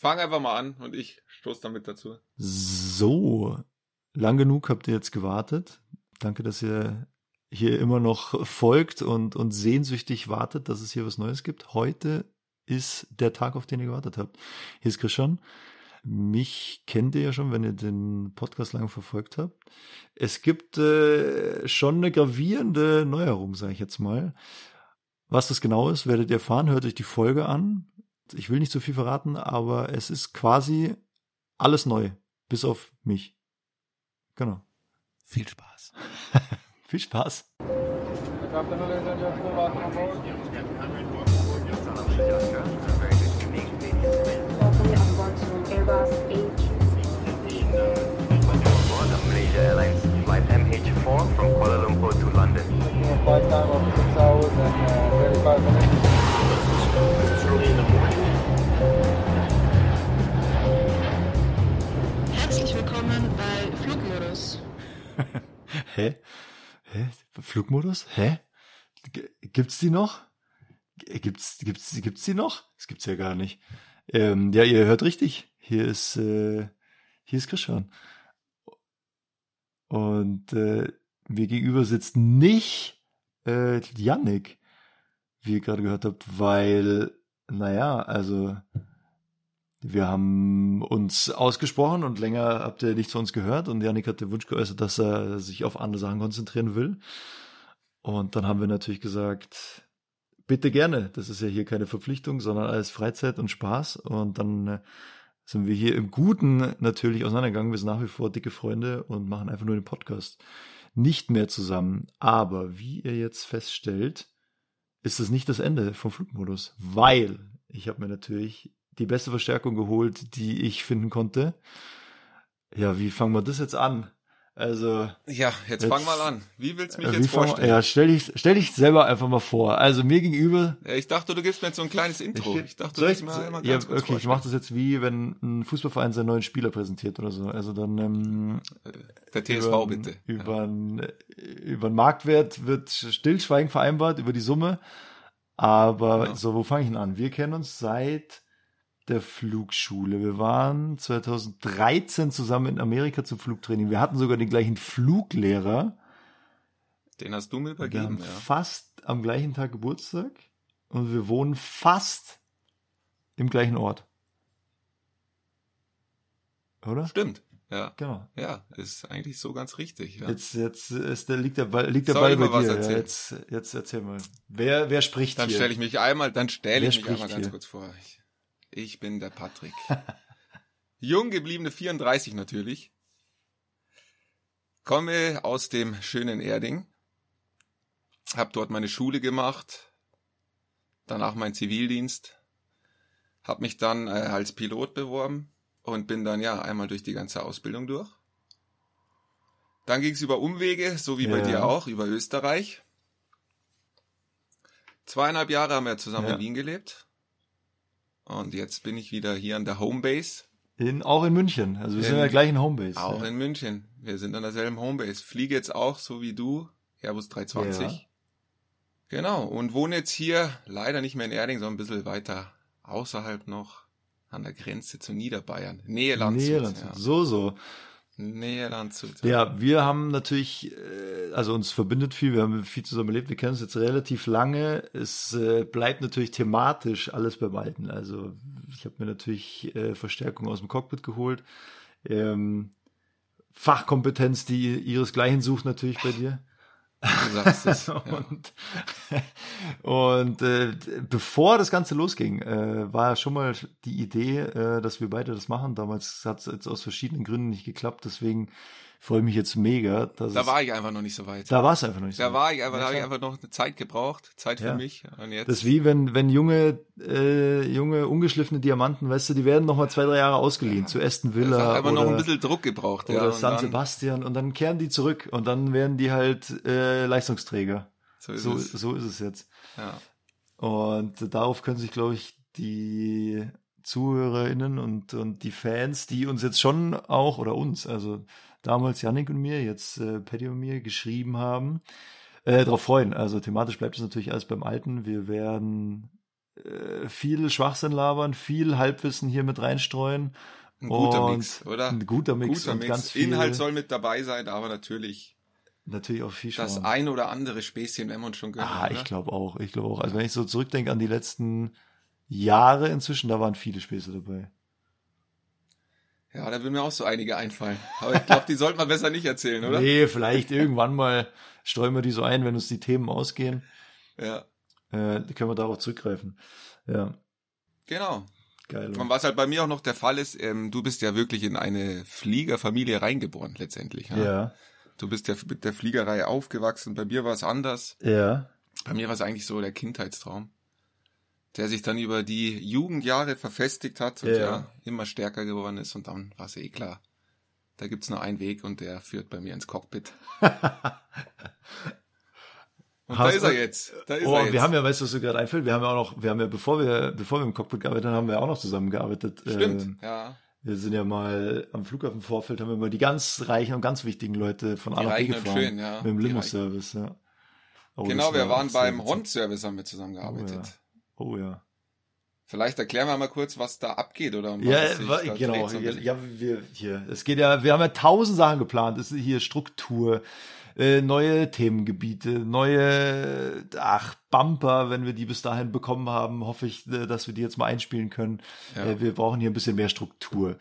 Fang einfach mal an und ich stoß damit dazu. So, lang genug habt ihr jetzt gewartet. Danke, dass ihr hier immer noch folgt und, und sehnsüchtig wartet, dass es hier was Neues gibt. Heute ist der Tag, auf den ihr gewartet habt. Hier ist Christian. Mich kennt ihr ja schon, wenn ihr den Podcast lang verfolgt habt. Es gibt äh, schon eine gravierende Neuerung, sage ich jetzt mal. Was das genau ist, werdet ihr erfahren. Hört euch die Folge an. Ich will nicht zu viel verraten, aber es ist quasi alles neu, bis auf mich. Genau. Viel Spaß. viel Spaß. Airlines flight MH4 from Kuala Lumpur to London. Flight time of 6 hours and uh, 35 minutes. Hä? Hä? Flugmodus? Hä? G gibt's die noch? Gibt's, gibt's, gibt's die noch? Das gibt's ja gar nicht. Ähm, ja, ihr hört richtig. Hier ist, äh, hier ist Christian. Und äh, mir gegenüber sitzt nicht äh, Yannick, wie ihr gerade gehört habt, weil, naja, also wir haben uns ausgesprochen und länger habt ihr nichts von uns gehört und Yannick hat den Wunsch geäußert, dass er sich auf andere Sachen konzentrieren will. Und dann haben wir natürlich gesagt, bitte gerne, das ist ja hier keine Verpflichtung, sondern alles Freizeit und Spaß. Und dann äh, sind wir hier im Guten natürlich auseinandergegangen. Wir sind nach wie vor dicke Freunde und machen einfach nur den Podcast nicht mehr zusammen. Aber wie ihr jetzt feststellt, ist es nicht das Ende vom Flugmodus, weil ich habe mir natürlich die beste Verstärkung geholt, die ich finden konnte. Ja, wie fangen wir das jetzt an? Also. Ja, jetzt, jetzt fang mal an. Wie willst du mich äh, jetzt vorstellen? Ja, stell dich, stell dich selber einfach mal vor. Also mir gegenüber. Ja, ich dachte, du gibst mir jetzt so ein kleines Intro. Ich, ich dachte, du ich, mir einmal ja, ganz kurz Okay, ich mache das jetzt wie, wenn ein Fußballverein seinen neuen Spieler präsentiert oder so. Also dann, ähm, Der TSV über, bitte. Über, ja. einen, über einen Marktwert wird Stillschweigen vereinbart, über die Summe. Aber ja. so, wo fange ich denn an? Wir kennen uns seit der Flugschule. Wir waren 2013 zusammen in Amerika zum Flugtraining. Wir hatten sogar den gleichen Fluglehrer. Den hast du mir übergeben, wir haben ja. fast am gleichen Tag Geburtstag und wir wohnen fast im gleichen Ort. Oder? Stimmt. Ja. Genau. Ja, ist eigentlich so ganz richtig. Ja. Jetzt, jetzt ist der, liegt der Ball, liegt der Ball bei dir. Ja, jetzt, jetzt erzähl mal. Wer, wer spricht dann hier? Dann stelle ich mich einmal, dann stelle ich mich einmal hier? ganz kurz vor. Ich, ich bin der Patrick. Jung gebliebene 34 natürlich. Komme aus dem schönen Erding. Hab dort meine Schule gemacht. Danach mein Zivildienst. Hab mich dann äh, als Pilot beworben und bin dann ja einmal durch die ganze Ausbildung durch. Dann ging es über Umwege, so wie ja. bei dir auch, über Österreich. Zweieinhalb Jahre haben wir zusammen ja. in Wien gelebt. Und jetzt bin ich wieder hier an der Homebase. In, auch in München. Also wir in, sind ja gleich in Homebase. Auch ja. in München. Wir sind an derselben Homebase. Fliege jetzt auch, so wie du, Airbus 320. Ja. Genau. Und wohne jetzt hier leider nicht mehr in Erding, sondern ein bisschen weiter außerhalb noch an der Grenze zu Niederbayern. Nähe Landshut. Nähe Landshut. Ja. So, so. Nähe Landshut. Ja, wir haben natürlich, äh, also uns verbindet viel, wir haben viel zusammen erlebt, wir kennen uns jetzt relativ lange. Es äh, bleibt natürlich thematisch alles beim Alten. Also ich habe mir natürlich äh, Verstärkung aus dem Cockpit geholt. Ähm, Fachkompetenz, die ihresgleichen sucht natürlich bei dir. Du sagst es. Ja. und und äh, bevor das Ganze losging, äh, war schon mal die Idee, äh, dass wir beide das machen. Damals hat es jetzt aus verschiedenen Gründen nicht geklappt, deswegen freue ich mich jetzt mega. Dass da war ich einfach noch nicht so weit. Da war es einfach noch nicht so da weit. Da war ich einfach, da habe ich einfach noch eine Zeit gebraucht, Zeit für Ja. mich. Und jetzt. Das ist wie wenn, wenn junge, äh, junge, ungeschliffene Diamanten, weißt du, die werden noch mal zwei, drei Jahre ausgeliehen zu Aston das Villa hat einfach oder, noch ein bisschen Druck gebraucht. ja, oder San dann- Sebastian und dann kehren die zurück und dann werden die halt äh, Leistungsträger. So ist So, es. so ist es jetzt. Ja. Und darauf können sich, glaube ich, die ZuhörerInnen und, und die Fans, die uns jetzt schon auch, oder uns, also damals Yannick und mir, jetzt äh, Paddy und mir geschrieben haben, äh, darauf freuen. Also thematisch bleibt es natürlich alles beim Alten. Wir werden äh, viel Schwachsinn labern, viel Halbwissen hier mit reinstreuen. Ein guter Und Mix, oder? Ein guter Mix guter und Mix. ganz viel, Inhalt soll mit dabei sein, aber natürlich natürlich auch viel das Schmarrn. ein oder andere Späßchen, wenn man schon gönnt. Ah, oder? ich glaube auch. Ich glaube auch. Also wenn ich so zurückdenke an die letzten Jahre inzwischen, da waren viele Späße dabei. Ja, da würden mir auch so einige einfallen. Aber ich glaube, die sollte man besser nicht erzählen, oder? Nee, vielleicht irgendwann mal streuen wir die so ein, wenn uns die Themen ausgehen. Ja, Äh, können wir darauf zurückgreifen. Ja, genau. geil. Und was halt bei mir auch noch der Fall ist, ähm, du bist ja wirklich in eine Fliegerfamilie reingeboren letztendlich. Ja? Ja, Du bist ja mit der Fliegerei aufgewachsen. Bei mir war es anders. ja. Bei mir war es eigentlich so der Kindheitstraum, der sich dann über die Jugendjahre verfestigt hat und Ja. ja, immer stärker geworden ist. Und dann war es eh klar. Da gibt's nur einen Weg und der führt bei mir ins Cockpit. Und da Hast ist er du- jetzt. Da ist Oh, er jetzt. wir haben ja, weißt du, was mir gerade einfällt? Wir haben ja auch noch, wir haben ja, bevor wir, bevor wir im Cockpit gearbeitet haben, haben wir auch noch zusammengearbeitet. Stimmt, Ähm, ja. wir sind ja mal am Flughafen Vorfeld, haben wir mal die ganz reichen und ganz wichtigen Leute von A nach B gefahren. Schön, ja. Mit dem Limo-Service, ja. Oh, genau, wir war waren beim witzig. Rond-Service haben wir zusammengearbeitet. Oh ja. Vielleicht erklären wir mal kurz, was da abgeht oder um Ja, genau. so Ja, ja, wir hier. Es geht ja, wir haben ja tausend Sachen geplant. Es ist hier Struktur, äh, neue Themengebiete, neue, ach Bumper, wenn wir die bis dahin bekommen haben, hoffe ich, äh, dass wir die jetzt mal einspielen können. Ja. Äh, wir brauchen hier ein bisschen mehr Struktur.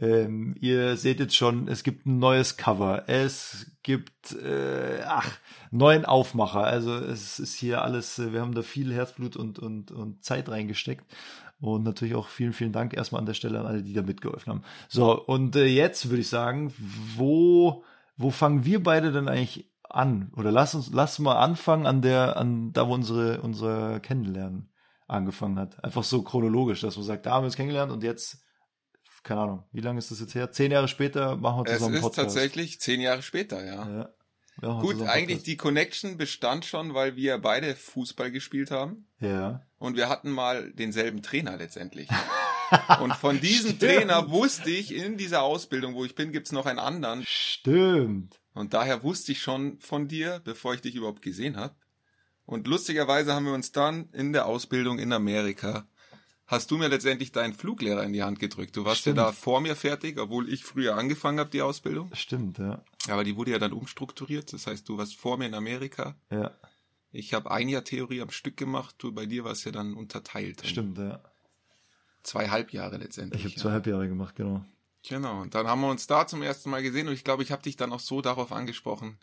Ähm, ihr seht jetzt schon, es gibt ein neues Cover, es gibt äh, ach neuen Aufmacher. Also es ist hier alles. äh, Wir haben da viel Herzblut und und und Zeit reingesteckt. Und natürlich auch vielen, vielen Dank erstmal an der Stelle an alle, die da mitgeholfen haben. So, und äh, jetzt würde ich sagen, wo, wo fangen wir beide denn eigentlich an? Oder lass uns, lass mal anfangen an der, an da, wo unsere, unser Kennenlernen angefangen hat. Einfach so chronologisch, dass man sagt, da haben wir uns kennengelernt und jetzt, keine Ahnung, wie lange ist das jetzt her? Zehn Jahre später machen wir Es zusammen einen ist Podcast. tatsächlich zehn Jahre später, ja. Ja. Gut, eigentlich Podcast. die Connection bestand schon, weil wir beide Fußball gespielt haben Ja. und wir hatten mal denselben Trainer letztendlich. und von diesem Stimmt. Trainer wusste ich, in dieser Ausbildung, wo ich bin, gibt's noch einen anderen. Stimmt. Und daher wusste ich schon von dir, bevor ich dich überhaupt gesehen habe. Und lustigerweise haben wir uns dann in der Ausbildung in Amerika, hast du mir letztendlich deinen Fluglehrer in die Hand gedrückt. Du warst Stimmt. ja da vor mir fertig, obwohl ich früher angefangen habe, die Ausbildung. Stimmt, ja. Aber die wurde ja dann umstrukturiert. Das heißt, du warst vor mir in Amerika. Ja, Ich habe ein Jahr Theorie am Stück gemacht. Du, bei dir war es ja dann unterteilt. stimmt, ja. Zweieinhalb Jahre letztendlich. Ich habe ja. zweieinhalb Jahre gemacht, genau. Genau. Und dann haben wir uns da zum ersten Mal gesehen und ich glaube, ich habe dich dann auch so darauf angesprochen,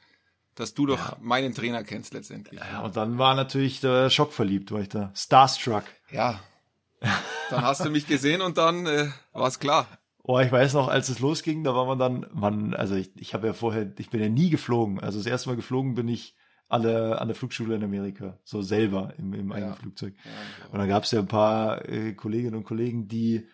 dass du doch Ja. meinen Trainer kennst letztendlich. Ja, und dann war natürlich der Schock verliebt, war ich da. Starstruck. Ja. Dann hast du mich gesehen und dann äh, war es klar. Oh, ich weiß noch, als es losging, da war man dann, man, also ich, ich habe ja vorher, ich bin ja nie geflogen. Also das erste Mal geflogen bin ich an der, an der Flugschule in Amerika. So selber im, im eigenen Flugzeug. Und dann gab es ja ein paar äh, Kolleginnen und Kollegen, die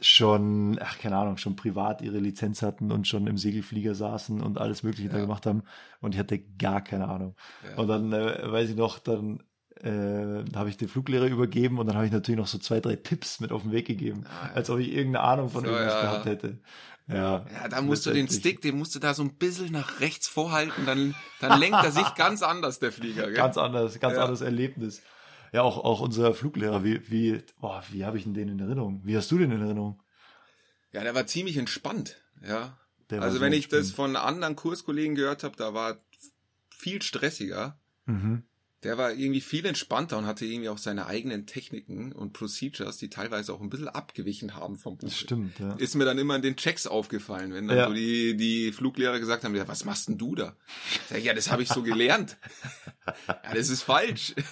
schon, ach keine Ahnung, schon privat ihre Lizenz hatten und schon im Segelflieger saßen und alles Mögliche da Ja. gemacht haben. Und ich hatte gar keine Ahnung. Ja. Und dann äh, weiß ich noch, dann äh, da habe ich den Fluglehrer übergeben und dann habe ich natürlich noch so zwei, drei Tipps mit auf den Weg gegeben, Ah, ja. als ob ich irgendeine Ahnung von So, irgendwas ja, gehabt hätte. Ja, Ja, da musst du den Stick, den musst du da so ein bisschen nach rechts vorhalten, dann, dann lenkt er sich ganz anders, der Flieger. Gell? Ganz anders, ganz Ja. anderes Erlebnis. Ja, auch, auch unser Fluglehrer, wie, wie, boah, wie habe ich denn den in Erinnerung? Wie hast du den in Erinnerung? Ja, der war ziemlich entspannt. Ja. Der Also so wenn ich das entspannt. von anderen Kurskollegen gehört habe, da war viel stressiger. Mhm. Der war irgendwie viel entspannter und hatte irgendwie auch seine eigenen Techniken und Procedures, die teilweise auch ein bisschen abgewichen haben vom Buch. Stimmt, ja. Ist mir dann immer in den Checks aufgefallen, wenn dann Ja. so die, die Fluglehrer gesagt haben, ja, was machst denn du da? Sag ja, das habe ich so gelernt. ja, das ist falsch.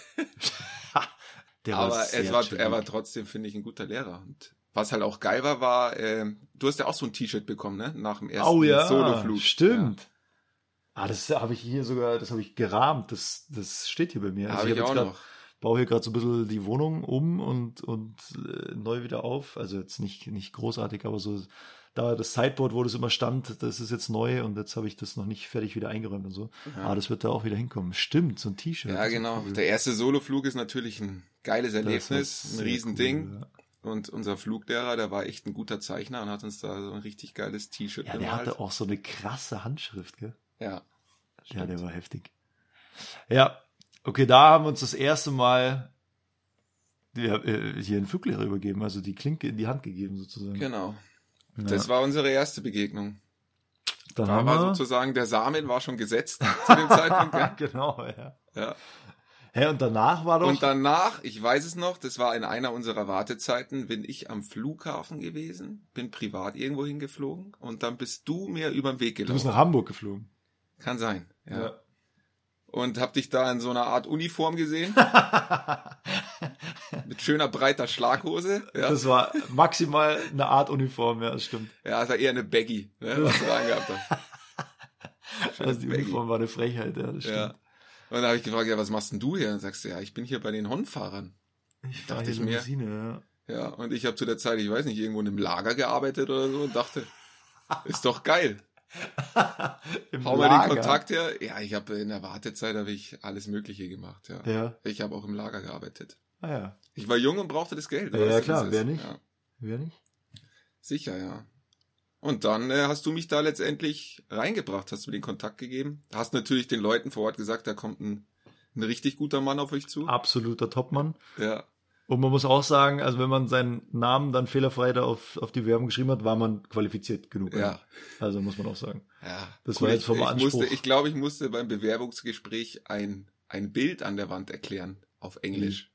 Der Aber es war, chillig. er war trotzdem, finde ich, ein guter Lehrer. Und was halt auch geil war, war, äh, du hast ja auch so ein T-Shirt bekommen, ne? Nach dem ersten Oh ja, Soloflug. stimmt. Ah, das habe ich hier sogar, das habe ich gerahmt. Das, das steht hier bei mir. Also habe ich hab auch grad- noch. baue hier gerade so ein bisschen die Wohnung um und, und äh, neu wieder auf. Also jetzt nicht, nicht großartig, aber so da das Sideboard, wo das immer stand, das ist jetzt neu und jetzt habe ich das noch nicht fertig wieder eingeräumt und so. Ja. Ah, das wird da auch wieder hinkommen. Stimmt, so ein T-Shirt. Ja, genau. cool. Der erste Soloflug ist natürlich ein geiles Erlebnis, ein Riesending. cool, ja. Und unser Fluglehrer, der war echt ein guter Zeichner und hat uns da so ein richtig geiles T-Shirt Ja, der hatte auch so eine krasse Handschrift, gell? Ja. Ja, der war heftig. Ja, okay, da haben wir uns das erste Mal ja, äh, hier einen Fluglehrer übergeben, also die Klinke in die Hand gegeben sozusagen. Genau. Ja. Das war unsere erste Begegnung. Dann Da war sozusagen der Samen war schon gesetzt zu dem Zeitpunkt. gell? genau, ja. Ja. Hä, und danach war doch, Und danach, ich weiß es noch, das war in einer unserer Wartezeiten, bin ich am Flughafen gewesen, bin privat irgendwo hingeflogen und dann bist du mir über den Weg du bist gelaufen. nach Hamburg geflogen. Kann sein. Ja. Und hab dich da in so einer Art Uniform gesehen. mit schöner breiter Schlaghose. Ja, Das war maximal eine Art Uniform, ja, das stimmt. ja das war eher eine Baggy, ne, was du angehabt hast. Also die Baggy. Uniform war eine Frechheit, ja, das stimmt. Ja. Und dann habe ich gefragt, ja, was machst denn du hier? Und sagst du, ja, ich bin hier bei den Honfahrern. Ich Dachte ich mir. Limousine, ja. Ja, und ich habe zu der Zeit, ich weiß nicht, irgendwo in einem Lager gearbeitet oder so und dachte, ist doch geil. Hau mal den. Kontakt her. Ja, ich habe in der Wartezeit habe ich alles Mögliche gemacht, ja. Ja, Ich habe auch im Lager gearbeitet. ah ja. Ich war jung und brauchte das Geld. Ja, ja, klar, wer nicht? Ja, Wer nicht? sicher, ja. Und dann äh, hast du mich da letztendlich reingebracht, hast du mir den Kontakt gegeben. Hast natürlich den Leuten vor Ort gesagt, da kommt ein, ein richtig guter Mann auf euch zu. Absoluter Topmann. Ja, Und man muss auch sagen, also wenn man seinen Namen dann fehlerfrei da auf, auf die Werbung geschrieben hat, war man qualifiziert genug. Ja. Also muss man auch sagen. ja. Das Gut, war jetzt vom ich Anspruch. musste, Ich glaube, ich musste beim Bewerbungsgespräch ein, ein Bild an der Wand erklären auf Englisch.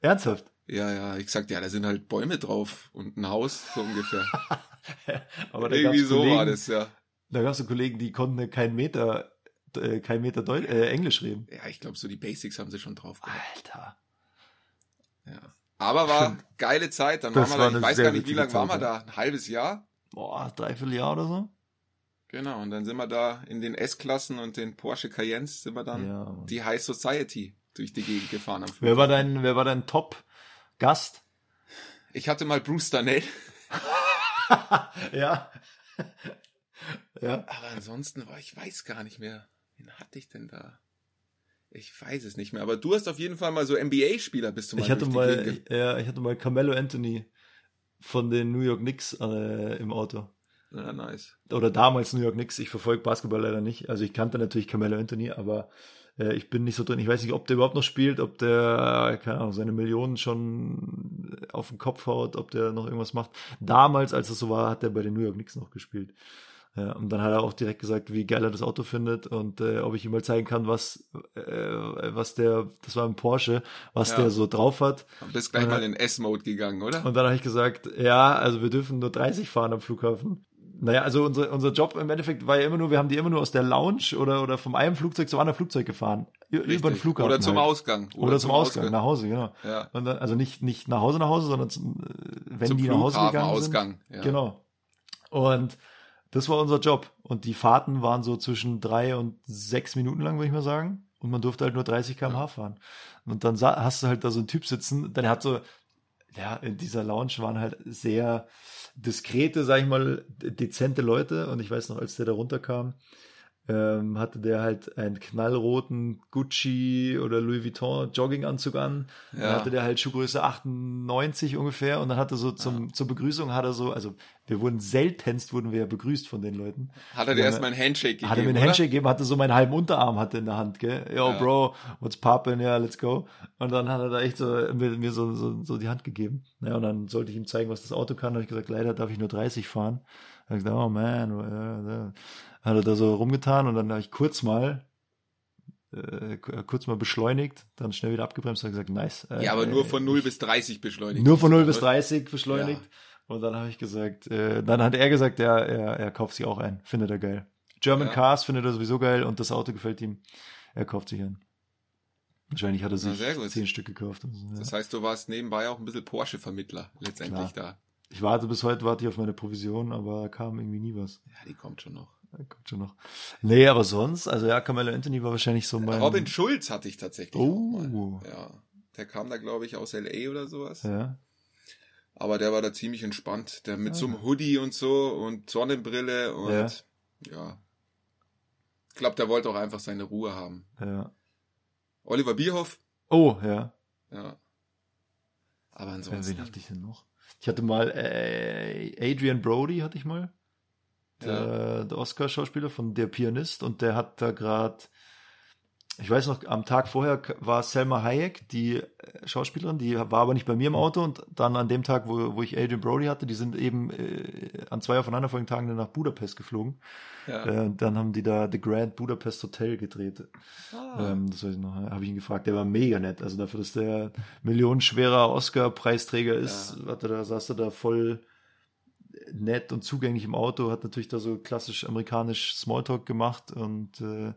Ernsthaft? Ja, ja, ich sagte, ja, da sind halt Bäume drauf und ein Haus, so ungefähr. Aber da Irgendwie so Kollegen, war das, ja. Da gab es so Kollegen, die konnten keinen Meter, äh, kein Meter Deu äh, Englisch reden. Ja, ich glaube, so die Basics haben sie schon drauf gehabt. Alter. Ja. Aber war geile Zeit, dann Das waren war wir da, ich weiß gar nicht, wie lange waren wir da? Ein halbes Jahr? Boah, dreiviertel Jahr oder so? Genau, und dann sind wir da in den S-Klassen und den Porsche Cayennes sind wir dann Ja, die High Society durch die Gegend gefahren am. Wer war dein, wer war dein Top-Gast? Ich hatte mal Bruce Danell, Ja. ja. aber ansonsten war ich weiß gar nicht mehr. Wen hatte ich denn da? Ich weiß es nicht mehr, aber du hast auf jeden Fall mal so NBA-Spieler bist du mal Ich hatte mal, ja, ich hatte mal Carmelo Anthony von den New York Knicks äh, im Auto. Ja, nice. Oder damals New York Knicks. Ich verfolge Basketball leider nicht. Also ich kannte natürlich Carmelo Anthony, aber äh, ich bin nicht so drin. Ich weiß nicht, ob der überhaupt noch spielt, ob der, keine Ahnung, seine Millionen schon auf den Kopf haut, ob der noch irgendwas macht. Damals, als es so war, hat er bei den New York Knicks noch gespielt. Ja, und dann hat er auch direkt gesagt, wie geil er das Auto findet und äh, ob ich ihm mal zeigen kann, was, äh, was der, das war ein Porsche, was Ja. der so drauf hat. Du bist gleich Ja. mal in S-Mode gegangen, oder? Und dann habe ich gesagt, ja, also wir dürfen nur 30 fahren am Flughafen. Naja, also unser, unser Job im Endeffekt war ja immer nur, wir haben die immer nur aus der Lounge oder, oder vom einen Flugzeug zum anderen Flugzeug gefahren. Ü- Über den Richtig. Flughafen. Oder zum halt. Ausgang. Oder, zum Ausgang, nach Hause, genau. Ja. Und dann, also nicht, nicht nach Hause nach Hause, sondern zum, äh, wenn Zum die nach Hause gegangen Flughafenausgang. sind. Ja. Genau. Und das war unser Job. Und die Fahrten waren so zwischen drei und sechs Minuten lang, würde ich mal sagen. Und man durfte halt nur 30 km/h fahren. Und dann hast du halt da so einen Typ sitzen, dann hat so, ja, in dieser Lounge waren halt sehr diskrete, sag ich mal, dezente Leute. Und ich weiß noch, als der da runterkam, ähm, hatte der halt einen knallroten Gucci oder Louis Vuitton Jogginganzug an. Dann Ja. hatte der halt Schuhgröße 98 ungefähr und dann hatte so zum, zur Begrüßung hat er so, also wir wurden seltenst wurden wir ja begrüßt von den Leuten. Hat er dir Ja. erstmal einen Handshake gegeben, Hat er mir einen oder? Handshake gegeben, hatte so meinen halben Unterarm hatte in der Hand, gell? Yo, Ja. Bro, what's poppin'? Ja, let's go. Und dann hat er da echt so mir, mir so, so, so die Hand gegeben. Ja, und dann sollte ich ihm zeigen, was das Auto kann. Da habe ich gesagt, leider darf ich nur 30 fahren. Da hab ich gesagt, oh man, ja, ja. Hat er da so rumgetan und dann habe ich kurz mal äh, k- kurz mal beschleunigt, dann schnell wieder abgebremst und gesagt, nice. Äh, Ja, aber nur äh, von 0 bis 30 beschleunigt. nur von 0 bis oder? 30 beschleunigt. Und dann habe ich gesagt, äh, dann hat er gesagt, ja, er, er kauft sich auch ein. Findet er geil. German Ja. Cars findet er sowieso geil und das Auto gefällt ihm. Er kauft sich ein. Wahrscheinlich hat er Na, sich gut. zehn Stück gekauft. Also, ja. Das heißt, du warst nebenbei auch ein bisschen Porsche-Vermittler letztendlich Ich warte bis heute, warte ich auf meine Provision, aber kam irgendwie nie was. da. Ja, die kommt schon noch. Kommt schon noch. Nee, aber sonst, also ja, Carmelo Anthony war wahrscheinlich so mein... Robin Schulz hatte ich tatsächlich Oh. Ja. Der kam da, glaube ich, aus L.A. oder sowas. Ja. Aber der war da ziemlich entspannt. Der mit so einem Hoodie und so und Sonnenbrille und Ja. ja. Ich glaube, der wollte auch einfach seine Ruhe haben. ja. Oliver Bierhoff, Oh, ja. ja. Aber Äh, ansonsten. Wen hatte ich denn noch? Ich hatte mal äh, Adrian Brody, hatte ich mal. Der, der Oscar-Schauspieler von Der Pianist und der hat da gerade ich weiß noch, am Tag vorher war Selma Hayek, die äh, Schauspielerin, die war aber nicht bei mir im Auto und dann an dem Tag, wo, wo ich Adrian Brody hatte, die sind eben äh, an zwei aufeinanderfolgenden Tagen dann nach Budapest geflogen. Ja. Äh, und dann haben die da The Grand Budapest Hotel gedreht. Ah. Ähm, das weiß ich noch, habe ich ihn gefragt. Der war mega nett. Also dafür, dass der millionenschwerer Oscar-Preisträger ist, hat er da, saß er da voll nett und zugänglich im Auto, hat natürlich da so klassisch amerikanisch Smalltalk gemacht und äh,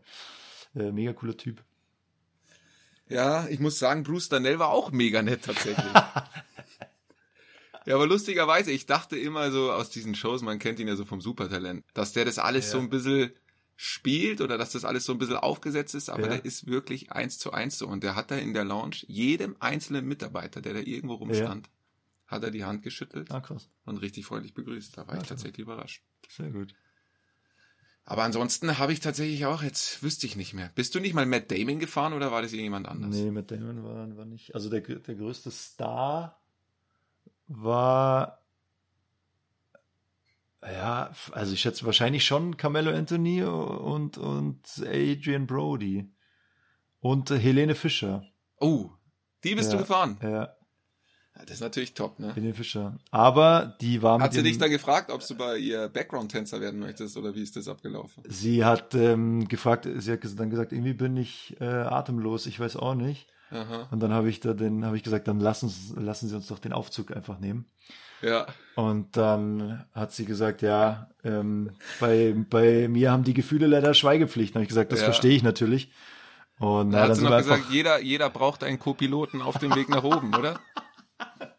äh, mega cooler Typ. Ja, ich muss sagen, Bruce Danell war auch mega nett tatsächlich. ja, aber lustigerweise, ich dachte immer so aus diesen Shows, man kennt ihn ja so vom Supertalent, dass der das alles Ja. so ein bisschen spielt oder dass das alles so ein bisschen aufgesetzt ist, aber Ja. der ist wirklich eins zu eins so. Und der hat da in der Lounge jedem einzelnen Mitarbeiter, der da irgendwo rumstand, hat er die Hand geschüttelt Ah, krass. und richtig freundlich begrüßt. Da war ich Ja. tatsächlich überrascht. Sehr gut. Aber ansonsten habe ich tatsächlich auch, jetzt wüsste ich nicht mehr. Bist du nicht mal Matt Damon gefahren oder war das irgendjemand anders? Nee, Matt Damon war, war nicht. Also der, der größte Star war. Ja, also ich schätze wahrscheinlich schon Carmelo Anthony und, und Adrian Brody. Und äh, Helene Fischer. Oh, die bist Ja. du gefahren. Ja, Ja, das ist natürlich top, ne? Helene Fischer. Aber die war Hat mit sie ihrem- dich da gefragt, ob du bei ihr Background-Tänzer werden möchtest oder wie ist das abgelaufen? Sie hat ähm, gefragt, sie hat dann gesagt, irgendwie bin ich äh, atemlos, ich weiß auch nicht. Aha. Und dann habe ich da den, habe ich gesagt, dann lassen, Sie- lassen Sie uns doch den Aufzug einfach nehmen. Ja. Und dann hat sie gesagt, ja, ähm, bei, bei mir haben die Gefühle leider Schweigepflicht. Dann habe ich gesagt, das Ja. verstehe ich natürlich. Und Da na, hat dann sie noch gesagt, jeder, jeder braucht einen Co-Piloten auf dem Weg nach oben, oder?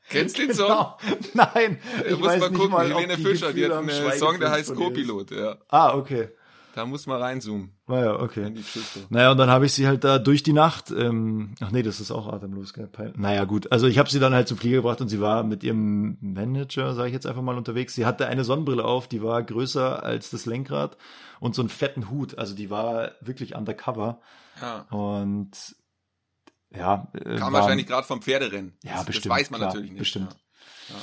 Kennst du den Song? Genau. Nein, ich muss weiß nicht gucken, mal, Helene die Fischer, die Gefühle hat einen Song, der heißt. Co-Pilot, ja. Ah, okay. Da muss man reinzoomen Naja, in okay. die. Naja, und dann habe ich sie halt da durch die Nacht, ähm, ach nee, das ist auch atemlos, gell? Pein- Naja, gut. Also ich habe sie dann halt zum Flieger gebracht und sie war mit ihrem Manager, sage ich jetzt einfach mal, unterwegs. Sie hatte eine Sonnenbrille auf, die war größer als das Lenkrad und so einen fetten Hut. Also die war wirklich undercover. Ja. Und ja, äh, Kam war- wahrscheinlich gerade vom Pferderennen. Ja, das, bestimmt. Das weiß man klar, natürlich nicht. Bestimmt. Ja.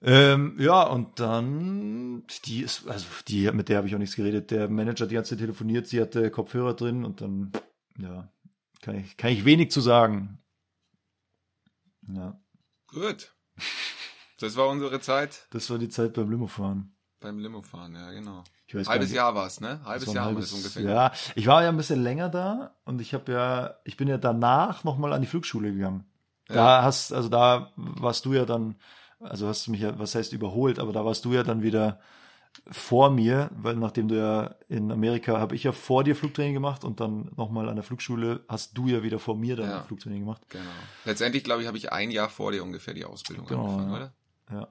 Ähm, ja, und dann, die ist, also die, mit der habe ich auch nichts geredet. Der Manager hat die ganze Zeit telefoniert, sie hatte Kopfhörer drin und dann, ja, kann ich, kann ich wenig zu sagen. Ja, Gut. Das war unsere Zeit das war die Zeit beim Limofahren. Beim Limofahren, ja, genau. Halbes Jahr war es, ne? Halbes Jahr haben wir das ungefähr. Ja, ich war ja ein bisschen länger da und ich habe ja, ich bin ja danach nochmal an die Flugschule gegangen. Da hast, also da warst du ja dann, also hast du mich ja, was heißt überholt, aber da warst du ja dann wieder vor mir, weil nachdem du ja in Amerika, habe ich ja vor dir Flugtraining gemacht und dann nochmal an der Flugschule hast du ja wieder vor mir dann Ja. Flugtraining gemacht. Genau. Letztendlich, glaube ich, habe ich ein Jahr vor dir ungefähr die Ausbildung Genau, angefangen, ja. oder? Ja.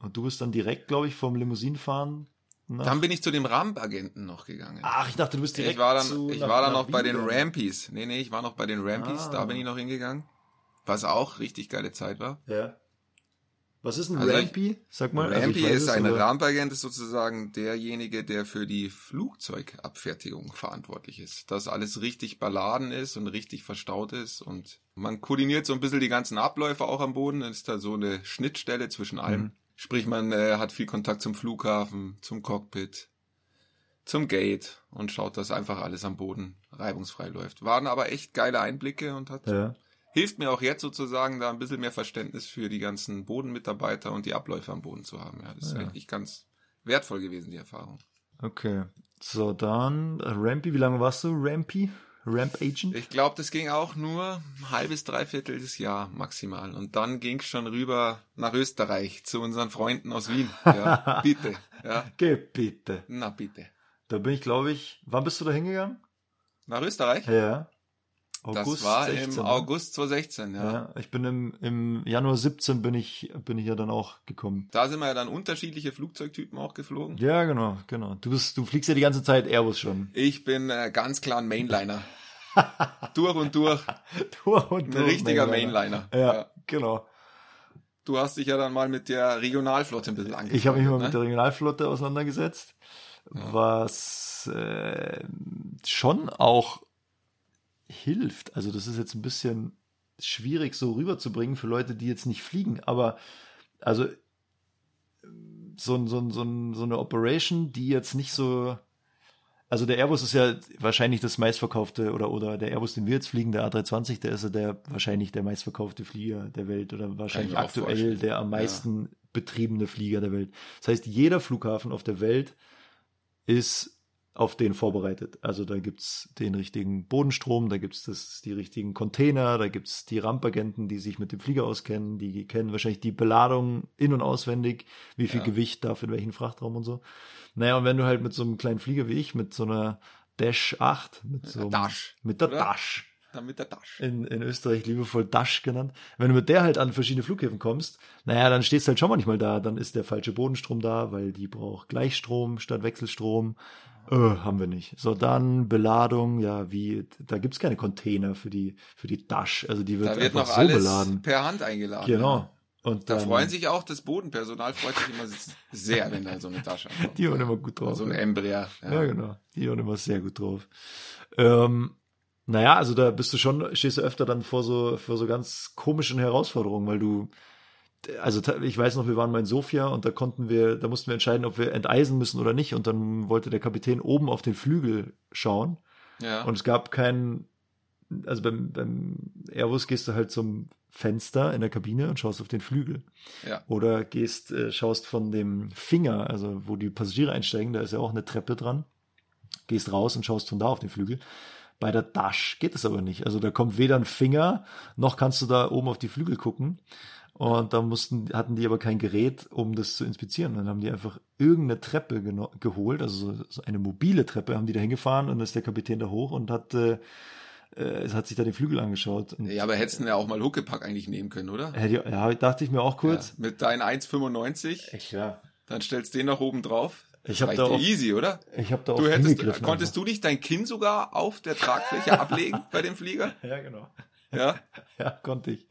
Und du bist dann direkt, glaube ich, vom Limousinenfahren nach... Dann bin ich zu dem Rampagenten noch gegangen. Ach, ich dachte, du bist direkt ich war dann, zu, ich nach- war dann noch bei den Wien. Rampies. Nee, nee, ich war noch bei den Rampies, Ah. da bin ich noch hingegangen. Was auch richtig geile Zeit war. Ja. Was ist ein Also Rampy? Sag mal. also Rampy weiß ist es, ein Rampagent, ist sozusagen derjenige, der für die Flugzeugabfertigung verantwortlich ist. Dass alles richtig beladen ist und richtig verstaut ist und man koordiniert so ein bisschen die ganzen Abläufe auch am Boden. Dann ist da so eine Schnittstelle zwischen allem. Mhm. Sprich, man äh, hat viel Kontakt zum Flughafen, zum Cockpit, zum Gate und schaut, dass einfach alles am Boden reibungsfrei läuft. Waren aber echt geile Einblicke und hat Ja. hilft mir auch jetzt sozusagen da ein bisschen mehr Verständnis für die ganzen Bodenmitarbeiter und die Abläufe am Boden zu haben. Ja, das ist Ja. eigentlich ganz wertvoll gewesen, die Erfahrung. Okay. So, dann Rampy. Wie lange warst du Rampy? Ramp Agent? Ich glaube, das ging auch nur ein halbes, dreiviertel des Jahr maximal. Und dann ging es schon rüber nach Österreich zu unseren Freunden aus Wien. Ja, bitte. Ja, Geh bitte. na bitte. Da bin ich, glaube ich, wann bist du da hingegangen? Nach Österreich? Ja. Das war 16, im ne? August 2016, ja. Ja. ich bin im, im Januar 17 bin ich, bin ich ja dann auch gekommen. Da sind wir ja dann unterschiedliche Flugzeugtypen auch geflogen. Ja, genau, genau. Du bist, du fliegst ja die ganze Zeit Airbus schon. Ich bin äh, ganz klar ein Mainliner. durch und durch. Durch und Ein durch richtiger Mainliner. Mainliner. Ja, Ja. genau. Du hast dich ja dann mal mit der Regionalflotte ein bisschen angefreundet. Ich habe mich mal ne? mit der Regionalflotte auseinandergesetzt, was äh, schon auch hilft. Also das ist jetzt ein bisschen schwierig so rüberzubringen für Leute, die jetzt nicht fliegen, aber also so, so, so, so eine Operation, die jetzt nicht so Also der Airbus ist ja wahrscheinlich das meistverkaufte oder oder der Airbus, den wir jetzt fliegen, der A320, der ist ja der wahrscheinlich der meistverkaufte Flieger der Welt oder wahrscheinlich aktuell der am meisten betriebene Flieger der Welt. Das heißt, jeder Flughafen auf der Welt ist auf den vorbereitet. Also da gibt's den richtigen Bodenstrom, da gibt's das, die richtigen Container, da gibt's die Rampagenten, die sich mit dem Flieger auskennen, die kennen wahrscheinlich die Beladung in- und auswendig, wie viel Ja. Gewicht darf in welchen Frachtraum und so. Naja, und wenn du halt mit so einem kleinen Flieger wie ich, mit so einer Dash 8, mit so einem, Dash, mit der oder? Dash, Damit der Dash. in, in Österreich liebevoll Dash genannt. Wenn du mit der halt an verschiedene Flughäfen kommst, naja, dann stehst du halt schon manchmal da, dann ist der falsche Bodenstrom da, weil die braucht Gleichstrom statt Wechselstrom. Äh, haben wir nicht. So, dann Beladung, ja, wie, da gibt's keine Container für die, für die Dash, also die wird, Da wird einfach noch so alles beladen. per Hand eingeladen. Genau. Ja. Und Da dann, freuen sich auch das Bodenpersonal, freut sich immer sehr, wenn da so eine Tasche ankommt. Die waren immer gut drauf. So ein ja. Embraer. Ja, genau. Die waren immer sehr gut drauf. Ähm, naja, also da bist du schon, stehst du öfter dann vor so, vor so ganz komischen Herausforderungen, weil du, also ich weiß noch, wir waren mal in Sofia und da konnten wir, da mussten wir entscheiden, ob wir enteisen müssen oder nicht und dann wollte der Kapitän oben auf den Flügel schauen Ja. und es gab keinen, also beim, beim Airbus gehst du halt zum Fenster in der Kabine und schaust auf den Flügel. Ja. Oder gehst, äh, schaust von dem Finger, also wo die Passagiere einsteigen, da ist ja auch eine Treppe dran. Gehst raus und schaust von da auf den Flügel. Bei der Dash geht es aber nicht. Also da kommt weder ein Finger, noch kannst du da oben auf die Flügel gucken. Und da mussten, hatten die aber kein Gerät, um das zu inspizieren. Dann haben die einfach irgendeine Treppe geholt, also so, eine mobile Treppe, haben die da hingefahren und dann ist der Kapitän da hoch und hat, äh, äh, hat sich da den Flügel angeschaut. Ja, aber hättest du ja auch mal Huckepack eigentlich nehmen können, oder? Hätte ja, dachte ich mir auch kurz. Ja, mit deinen 1,95, Echt, ja. dann stellst du den noch oben drauf. Ich hab da auch- easy, oder? Ich habe da auch Du hättest, konntest du nicht dein Kinn sogar auf der Tragfläche ablegen bei dem Flieger? Ja, genau. Ja, Ja, konnte ich.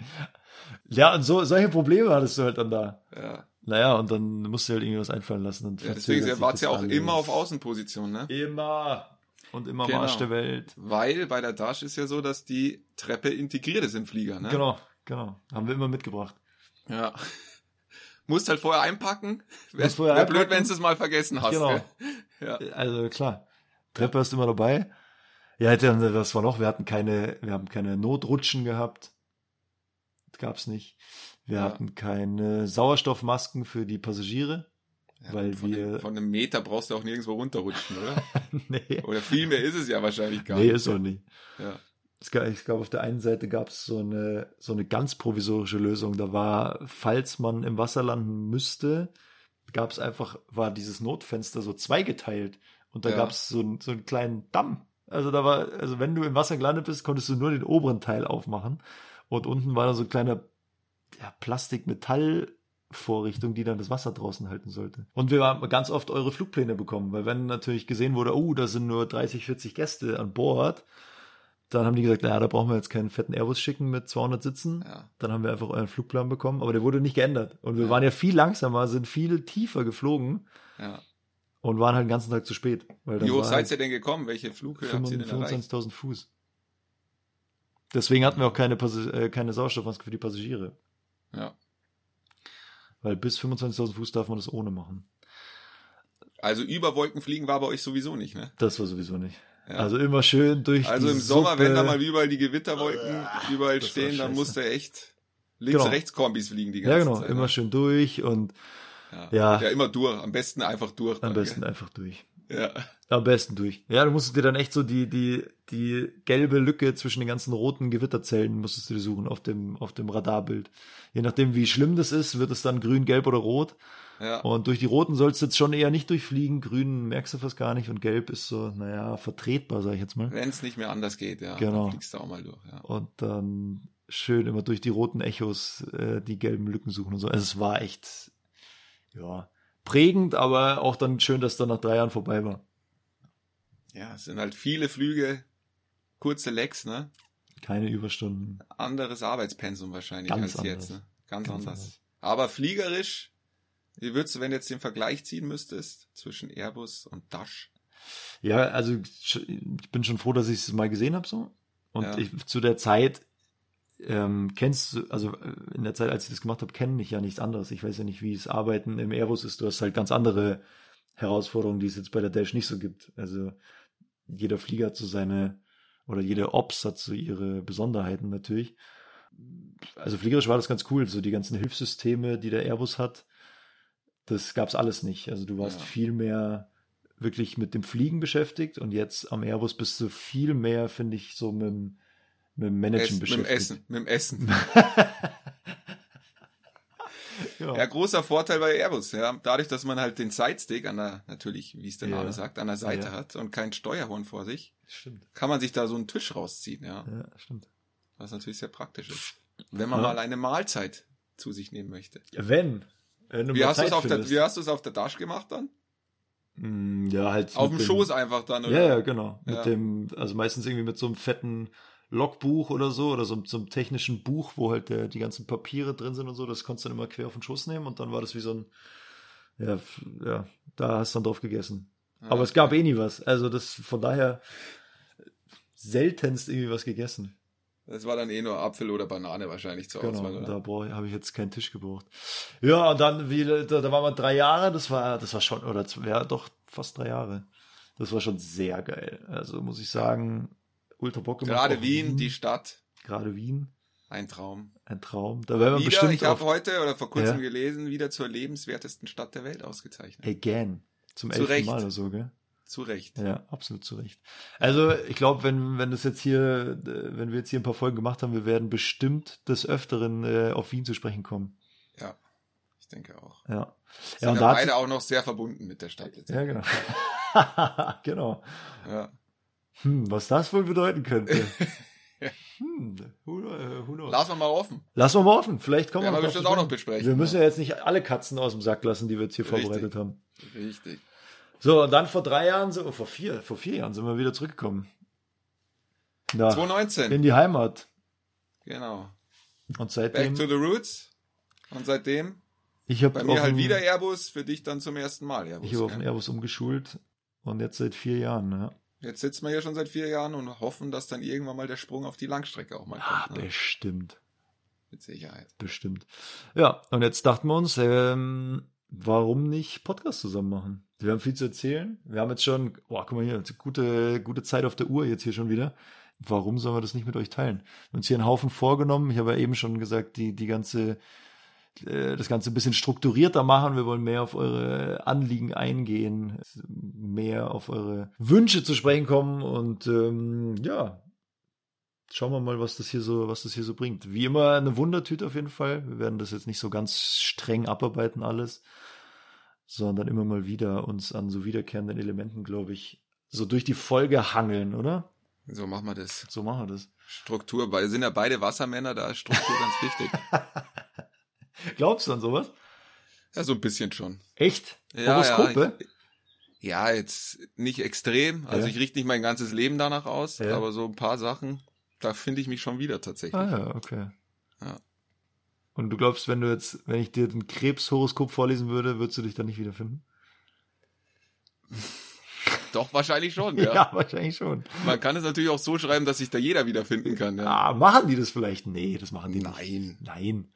Ja, und so, solche Probleme hattest du halt dann da. ja. Naja, und dann musst du halt irgendwas einfallen lassen. Und ja deswegen war sich ja auch alles. immer auf Außenposition, ne? Immer. Und immer am Genau. Arsch der Welt. Weil bei der Dash ist ja so, dass die Treppe integriert ist im Flieger, ne? Genau, genau. Haben wir immer mitgebracht. Ja. Musst halt vorher einpacken. Wäre vorher wär blöd, einpacken. wenn du es mal vergessen hast. Genau. Ja. Also klar. Treppe hast du immer dabei. Ja, was war noch? Wir hatten keine, wir haben keine Notrutschen gehabt. Gab's nicht. Wir Ja. hatten keine Sauerstoffmasken für die Passagiere. Ja, Weil von, wir- dem, von einem Meter brauchst du auch nirgendwo runterrutschen, oder? nee. Oder viel mehr ist es ja wahrscheinlich gar Nee, nicht. ist auch nicht. Ja. Es gab, ich glaube, auf der einen Seite gab es so eine, so eine ganz provisorische Lösung. Da war, falls man im Wasser landen müsste, gab es einfach, war dieses Notfenster so zweigeteilt. Und da Ja. gab es so, einen- so einen kleinen Damm. Also da war, also wenn du im Wasser gelandet bist, konntest du nur den oberen Teil aufmachen. Und unten war da so ein kleiner ja, Plastik-Metall-Vorrichtung, die dann das Wasser draußen halten sollte. Und wir haben ganz oft eure Flugpläne bekommen, weil wenn natürlich gesehen wurde, oh, da sind nur 30, 40 Gäste an Bord, dann haben die gesagt, naja, da brauchen wir jetzt keinen fetten Airbus schicken mit 200 Sitzen. Ja. Dann haben wir einfach euren Flugplan bekommen, aber der wurde nicht geändert. Und wir Ja. waren ja viel langsamer, sind viel tiefer geflogen ja. und waren halt den ganzen Tag zu spät. Wie hoch seid halt ihr denn gekommen? Welche Flughöhe habt ihr denn erreicht? 25.000 Fuß. Deswegen hatten wir auch keine, Passi- äh, keine Sauerstoffmaske für die Passagiere. Ja. Weil bis 25.000 Fuß darf man das ohne machen. Also über Wolken fliegen war bei euch sowieso nicht, ne? Das war sowieso nicht. Ja. Also immer schön durch Also im Sommer, Suppe. wenn da mal überall die Gewitterwolken überall das war stehen, dann musst du echt links, Genau. rechts Kombis fliegen die ganze Ja, genau, Zeit. immer ne? schön durch und Ja. Ja. ja, immer durch. Am besten einfach durch. am besten einfach durch. gell? Ja. Am besten durch. Ja, du musstest dir dann echt so die, die, die gelbe Lücke zwischen den ganzen roten Gewitterzellen musstest du dir suchen auf dem, auf dem Radarbild. Je nachdem, wie schlimm das ist, wird es dann grün, gelb oder rot. Ja. Und durch die roten sollst du jetzt schon eher nicht durchfliegen. Grün merkst du fast gar nicht und gelb ist so, naja, vertretbar, sag ich jetzt mal. Wenn es nicht mehr anders geht, ja. Genau. Dann fliegst du auch mal durch, ja. Und dann schön immer durch die roten Echos äh, die gelben Lücken suchen und so. Also es war echt, ja, prägend, aber auch dann schön, dass dann nach drei Jahren vorbei war. Ja, es sind halt viele Flüge, kurze Lecks, ne? Keine Überstunden. Anderes Arbeitspensum wahrscheinlich Ganz als jetzt, anders. ne? Ganz, Ganz anders. anders. Aber fliegerisch, wie würdest du, wenn du jetzt den Vergleich ziehen müsstest zwischen Airbus und Dash? Ja, also ich bin schon froh, dass ich es mal gesehen habe so. Und Ja. ich, zu der Zeit ähm, kennst du, also äh, in der Zeit, als ich das gemacht habe, kenne ich ja nichts anderes. Ich weiß ja nicht, wie es Arbeiten im Airbus ist. Du hast halt ganz andere Herausforderungen, die es jetzt bei der Dash nicht so gibt. Also jeder Flieger hat so seine, oder jede Ops hat so ihre Besonderheiten natürlich. Also fliegerisch war das ganz cool, so die ganzen Hilfssysteme, die der Airbus hat, das gab's alles nicht. Also du warst Ja. viel mehr wirklich mit dem Fliegen beschäftigt und jetzt am Airbus bist du viel mehr, finde ich, so mit, dem- mit dem Managen Essen, mit dem beschäftigt. Essen, mit dem Essen. ja. Ja, großer Vorteil bei Airbus, ja. Dadurch, dass man halt den Sidestick an der, natürlich, wie es der Name Ja. sagt, an der Seite Ja. hat und kein Steuerhorn vor sich, stimmt. kann man sich da so einen Tisch rausziehen, ja. Ja, stimmt. Was natürlich sehr praktisch ist. Wenn man Ja. mal eine Mahlzeit zu sich nehmen möchte. Wenn. Du Wie hast, du es Zeit auf der, wie hast du es auf der Tasche gemacht dann? Mm, Ja, halt. Auf dem Schoß einfach dann, oder? Ja, ja, genau. Ja. Mit dem, also meistens irgendwie mit so einem fetten Logbuch oder so oder so, so einem technischen Buch, wo halt der, die ganzen Papiere drin sind und so. Das konntest du dann immer quer auf den Schoß nehmen und dann war das wie so ein, ja, ja, da hast du dann drauf gegessen. Ja. Aber es gab eh nie was. Also das, von daher seltenst irgendwie was gegessen. Das war dann eh nur Apfel oder Banane wahrscheinlich zur Genau, Auswahl, oder? da habe ich jetzt keinen Tisch gebraucht. Ja, und dann, wie, da, da waren wir drei Jahre, das war, das war schon, oder ja, doch, fast drei Jahre. Das war schon sehr geil. Also muss ich sagen, ultra Bock gemacht. Gerade Auch Wien, die Stadt, Gerade Wien, ein Traum. ein Traum. Da werden wir Wieder, bestimmt ich habe heute oder vor kurzem Ja. gelesen, wieder zur lebenswertesten Stadt der Welt ausgezeichnet. again. Zum Zu elften Recht. Mal oder so, gell? Zu Recht. Ja, absolut zu Recht. Also, ich glaube, wenn, wenn das jetzt hier, äh, wenn wir jetzt hier ein paar Folgen gemacht haben, wir werden bestimmt des Öfteren äh, auf Wien zu sprechen kommen. Ja, ich denke auch. Ja. Sind Ja, und ja beide auch noch sehr verbunden mit der Stadt. Ja, genau. genau. Ja. Hm, was das wohl bedeuten könnte. hm, who, äh, who knows? Lassen wir mal offen. Lassen wir mal offen. Vielleicht kommen wir wir bestimmt auch noch besprechen. sprechen. Wir müssen ja jetzt nicht alle Katzen aus dem Sack lassen, die wir jetzt hier Richtig. vorbereitet haben. Richtig. So, und dann vor drei Jahren, so, vor vier, vor vier Jahren sind wir wieder zurückgekommen. Ja, 2019. in die Heimat. Genau. Und Back seitdem, to the roots. Und seitdem ich habe bei mir halt wieder Airbus, für dich dann zum ersten Mal Airbus. ich habe auf den? Airbus umgeschult und jetzt seit vier Jahren, ja. Jetzt sitzen wir hier schon seit vier Jahren und hoffen, dass dann irgendwann mal der Sprung auf die Langstrecke auch mal Ah, kommt. Ne? bestimmt. Mit Sicherheit. Bestimmt. Ja, und jetzt dachten wir uns, ähm, warum nicht Podcast zusammen machen? Wir haben viel zu erzählen. Wir haben jetzt schon, boah, guck mal hier, gute, gute Zeit auf der Uhr jetzt hier schon wieder. Warum sollen wir das nicht mit euch teilen? Wir haben uns hier einen Haufen vorgenommen. Ich habe ja eben schon gesagt, die, die ganze, äh, das Ganze ein bisschen strukturierter machen. Wir wollen mehr auf eure Anliegen eingehen, mehr auf eure Wünsche zu sprechen kommen und ähm, ja, schauen wir mal, was das hier so, was das hier so bringt. Wie immer eine Wundertüte auf jeden Fall. Wir werden das jetzt nicht so ganz streng abarbeiten alles, sondern immer mal wieder uns an so wiederkehrenden Elementen, glaube ich, so durch die Folge hangeln, oder? So machen wir das. So machen wir das. Struktur, weil sind ja beide Wassermänner, da ist Struktur ganz wichtig. Glaubst du an sowas? Ja, so ein bisschen schon. Echt? Ja, Horoskope? Ja, jetzt nicht extrem. Also Ja. ich richte nicht mein ganzes Leben danach aus, Ja. aber so ein paar Sachen, da finde ich mich schon wieder tatsächlich. Ah ja, okay. Ja. Und du glaubst, wenn du jetzt, wenn ich dir den Krebshoroskop vorlesen würde, würdest du dich dann nicht wiederfinden? Doch, wahrscheinlich schon, Ja, ja. wahrscheinlich schon. Man kann es natürlich auch so schreiben, dass sich da jeder wiederfinden kann. Ja. Ah, machen die das vielleicht? Nee, das machen die nicht. Nein. Nein.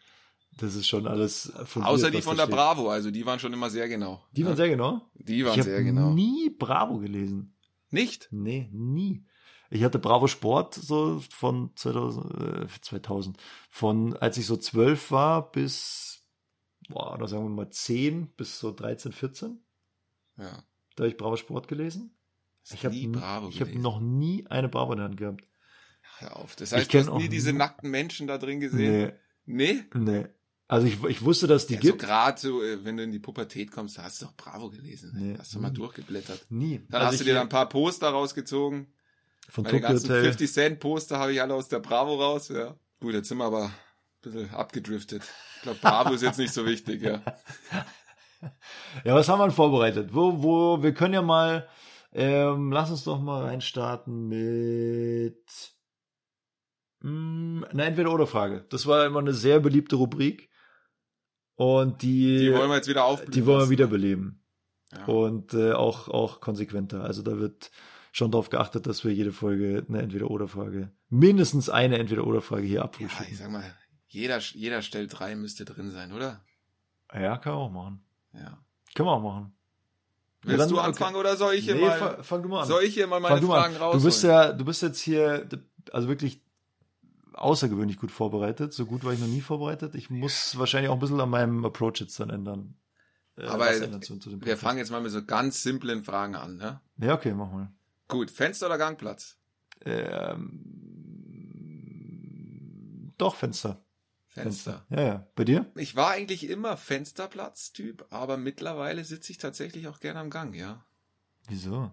Das ist schon alles fundiert, Außer die von der steht. Bravo, also die waren schon immer sehr genau. Die waren ja. sehr genau. Die waren ich sehr genau. nie Bravo gelesen. Nicht? Nee, nie. Ich hatte Bravo Sport so von 2000, äh, 2000 von als ich so zwölf war bis, boah, oder sagen wir mal zehn bis so 13, 14. Ja. Da habe ich Bravo Sport gelesen. Ich Bravo ich habe gelesen. noch nie eine Bravo in der Hand gehabt. Hör auf. Das Ich heißt, du kenn hast nie diese nackten Menschen da drin gesehen? Nee, Nee? nee. Also ich, ich wusste, dass die ja, so gibt. gerade so, äh, wenn du in die Pubertät kommst, da hast du doch Bravo gelesen. Nee. Hast du mal durchgeblättert. Nie. Dann Also hast du ich- dir dann ein paar Poster rausgezogen. Von Meine Tokyo ganzen Hotel. 50 Cent Poster habe ich alle aus der Bravo raus, ja. Gut, jetzt sind wir aber ein bisschen abgedriftet. Ich glaube, Bravo ist jetzt nicht so wichtig, ja. Ja, was haben wir denn vorbereitet? Wo, wo, wir können ja mal, ähm, lass uns doch mal reinstarten mit mh, eine Entweder-Oder-Frage. Das war immer eine sehr beliebte Rubrik. Und die, Die wollen wir jetzt wieder aufblühen die wollen wir lassen. wiederbeleben. Ja. Und äh, auch, auch konsequenter. Also da wird schon darauf geachtet, dass wir jede Folge eine Entweder-Oder-Frage, mindestens eine Entweder-Oder-Frage hier ja, abfrühstücken. ich sag mal, jeder, jeder stellt drei müsste drin sein, oder? Ja, kann man auch machen. Ja. Können wir auch machen. Willst dann- du okay. anfangen oder soll ich hier Nee, mal, fa- fang du mal an. soll ich hier mal meine Fang Fragen raus? Du bist ja, du bist jetzt hier, also wirklich außergewöhnlich gut vorbereitet. So gut war ich noch nie vorbereitet. Ich muss wahrscheinlich auch ein bisschen an meinem Approach jetzt dann ändern. Äh, Aber Wir fangen jetzt mal mit so ganz simplen Fragen an, ne? Ja, okay, mach mal. Gut, Fenster oder Gangplatz? Ähm, doch, Fenster. Fenster. Ja, ja. Bei dir? Ich war eigentlich immer Fensterplatz-Typ, aber mittlerweile sitze ich tatsächlich auch gerne am Gang, ja. Wieso?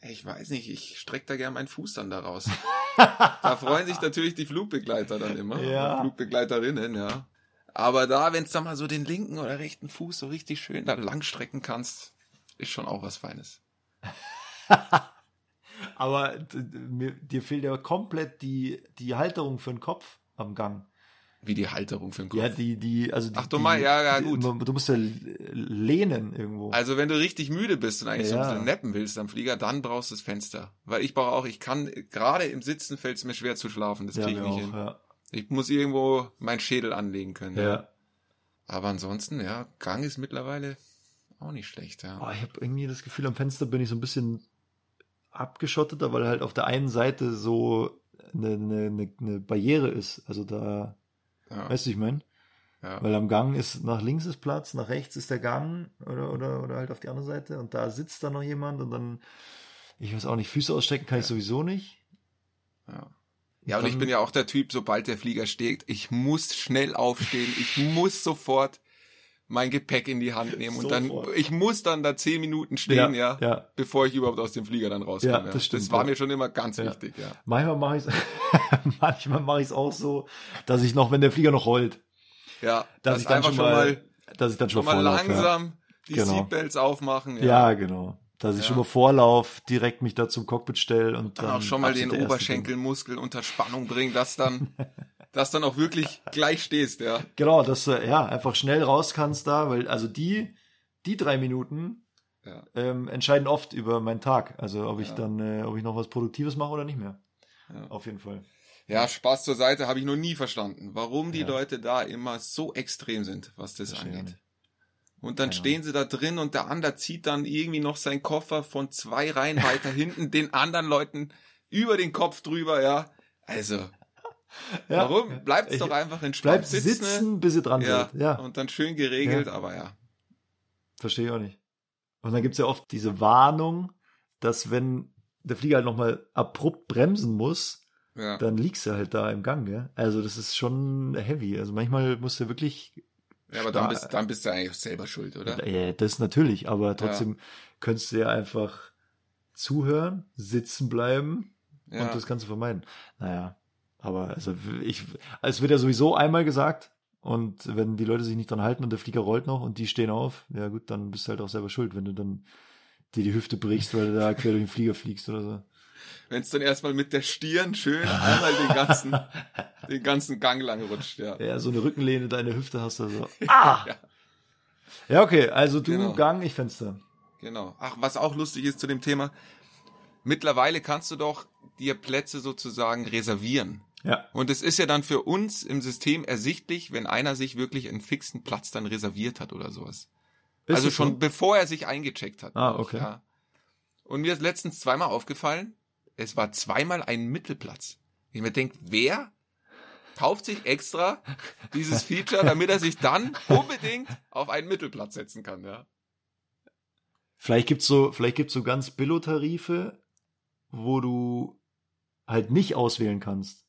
Ich weiß nicht, ich strecke da gerne meinen Fuß dann da raus. da freuen sich natürlich die Flugbegleiter dann immer. Ja. Flugbegleiterinnen, ja. Aber da, wenn es da mal so den linken oder rechten Fuß so richtig schön da langstrecken kannst, ist schon auch was Feines. Aber mir, dir fehlt ja komplett die, die Halterung für den Kopf am Gang. Wie die Halterung für den Kopf. Ja, die, die, also die, Ach, du die, meinst- ja, ja, die- gut. Du musst ja lehnen irgendwo. Also wenn du richtig müde bist und eigentlich so Ja. ein bisschen neppen willst am Flieger, dann brauchst du das Fenster. Weil ich brauche auch, ich kann, gerade im Sitzen fällt es mir schwer zu schlafen. Das ja, kriege ich nicht auch, hin. ja. Ich muss irgendwo meinen Schädel anlegen können. ja. Aber ansonsten, ja, Gang ist mittlerweile auch nicht schlecht, ja. Oh, ich habe irgendwie das Gefühl, am Fenster bin ich so ein bisschen abgeschotteter, weil halt auf der einen Seite so eine, eine, eine, Barriere ist. Also da, ja, weißt du, ich meine? ja. Weil am Gang ist nach links ist Platz, nach rechts ist der Gang oder, oder, oder halt auf die andere Seite und da sitzt dann noch jemand und dann, ich weiß auch nicht, Füße ausstrecken kann ich sowieso nicht. Ja. Ja, und ich Dann- bin ja auch der Typ, sobald der Flieger steht, ich muss schnell aufstehen, ich muss sofort mein Gepäck in die Hand nehmen und dann, ich muss dann da zehn Minuten stehen, ja, ja. bevor ich überhaupt aus dem Flieger dann rauskomme. Ja, das stimmt, das war ja. mir schon immer ganz Ja. wichtig, ja. Manchmal mache ich manchmal mache ich es auch so, dass ich noch, wenn der Flieger noch rollt, Ja, dass das ich dann einfach schon mal, dass ich dann schon schon mal vorlaufe, ja. langsam die Genau. Seatbelts aufmachen, ja. Ja, genau. Dass ich Ja. schon mal Vorlauf direkt mich da zum Cockpit stelle und dann dann auch schon mal den Oberschenkelmuskel unter Spannung bringen, dass dann, dass dann auch wirklich gleich stehst, ja. Genau, dass du ja einfach schnell raus kannst da, weil also die die drei Minuten Ja. ähm, entscheiden oft über meinen Tag. Also ob ich Ja. dann, äh, ob ich noch was Produktives mache oder nicht mehr. Ja. Auf jeden Fall. Ja, Spaß zur Seite habe ich noch nie verstanden, warum die. Leute da immer so extrem sind, was das Verstehe ich angeht. nicht. Und dann Keine stehen sie da drin und der andere zieht dann irgendwie noch seinen Koffer von zwei Reihen weiter hinten den anderen Leuten über den Kopf drüber, ja. Also, Ja. warum? Bleibt's Ich- doch einfach entspannt Bleib sitzen, bis ihr dran Ne? Ja, seid. Ja, und dann schön geregelt, Ja. aber ja. verstehe ich auch nicht. Und dann gibt's ja oft diese Warnung, dass wenn der Flieger halt nochmal abrupt bremsen muss, ja. dann liegst du halt da im Gang, gell? Also das ist schon heavy. Also manchmal musst du wirklich Ja, aber dann bist, dann bist du eigentlich selber schuld, oder? Ja, das natürlich, aber trotzdem könntest du ja einfach zuhören, sitzen bleiben Ja. und das Ganze vermeiden. Naja, aber also ich, es wird ja sowieso einmal gesagt und wenn die Leute sich nicht dran halten und der Flieger rollt noch und die stehen auf, ja gut, dann bist du halt auch selber schuld, wenn du dann dir die Hüfte brichst, weil du da quer durch den Flieger fliegst oder so. Wenn es dann erstmal mit der Stirn schön einmal den ganzen, den ganzen Gang lang rutscht, ja. Ja, so eine Rückenlehne deine Hüfte hast du so. Ah! Ja. Ja, okay, also du Genau. Gang, ich Fenster. Genau. Ach, was auch lustig ist zu dem Thema. Mittlerweile kannst du doch dir Plätze sozusagen reservieren. Ja. Und es ist ja dann für uns im System ersichtlich, wenn einer sich wirklich einen fixen Platz dann reserviert hat oder sowas. Ist also schon so? bevor er sich eingecheckt hat. Ah, okay. Ja. Und mir ist letztens zweimal aufgefallen, es war zweimal ein Mittelplatz. Ich mir denkt, wer kauft sich extra dieses Feature, damit er sich dann unbedingt auf einen Mittelplatz setzen kann, ja. Vielleicht gibt's so, vielleicht gibt's so ganz Billo-Tarife, wo du halt nicht auswählen kannst.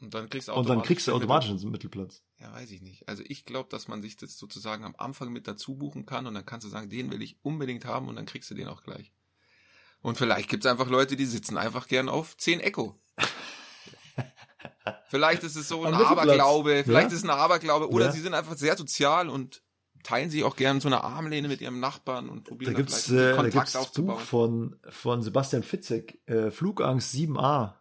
Und dann kriegst du Und dann kriegst du automatisch einen Mittelplatz. Ja, weiß ich nicht. Also ich glaube, dass man sich das sozusagen am Anfang mit dazu buchen kann und dann kannst du sagen, den will ich unbedingt haben und dann kriegst du den auch gleich. Und vielleicht gibt's einfach Leute, die sitzen einfach gern auf 10 Echo. vielleicht ist es so ein. Aberglaube, vielleicht Ja. ist es ein Aberglaube oder Ja. sie sind einfach sehr sozial und teilen sich auch gern so eine Armlehne mit ihrem Nachbarn und Da probieren gibt's, vielleicht äh, da Kontakt gibt's das aufzubauen. Buch von, von Sebastian Fitzek, äh, Flugangst 7a.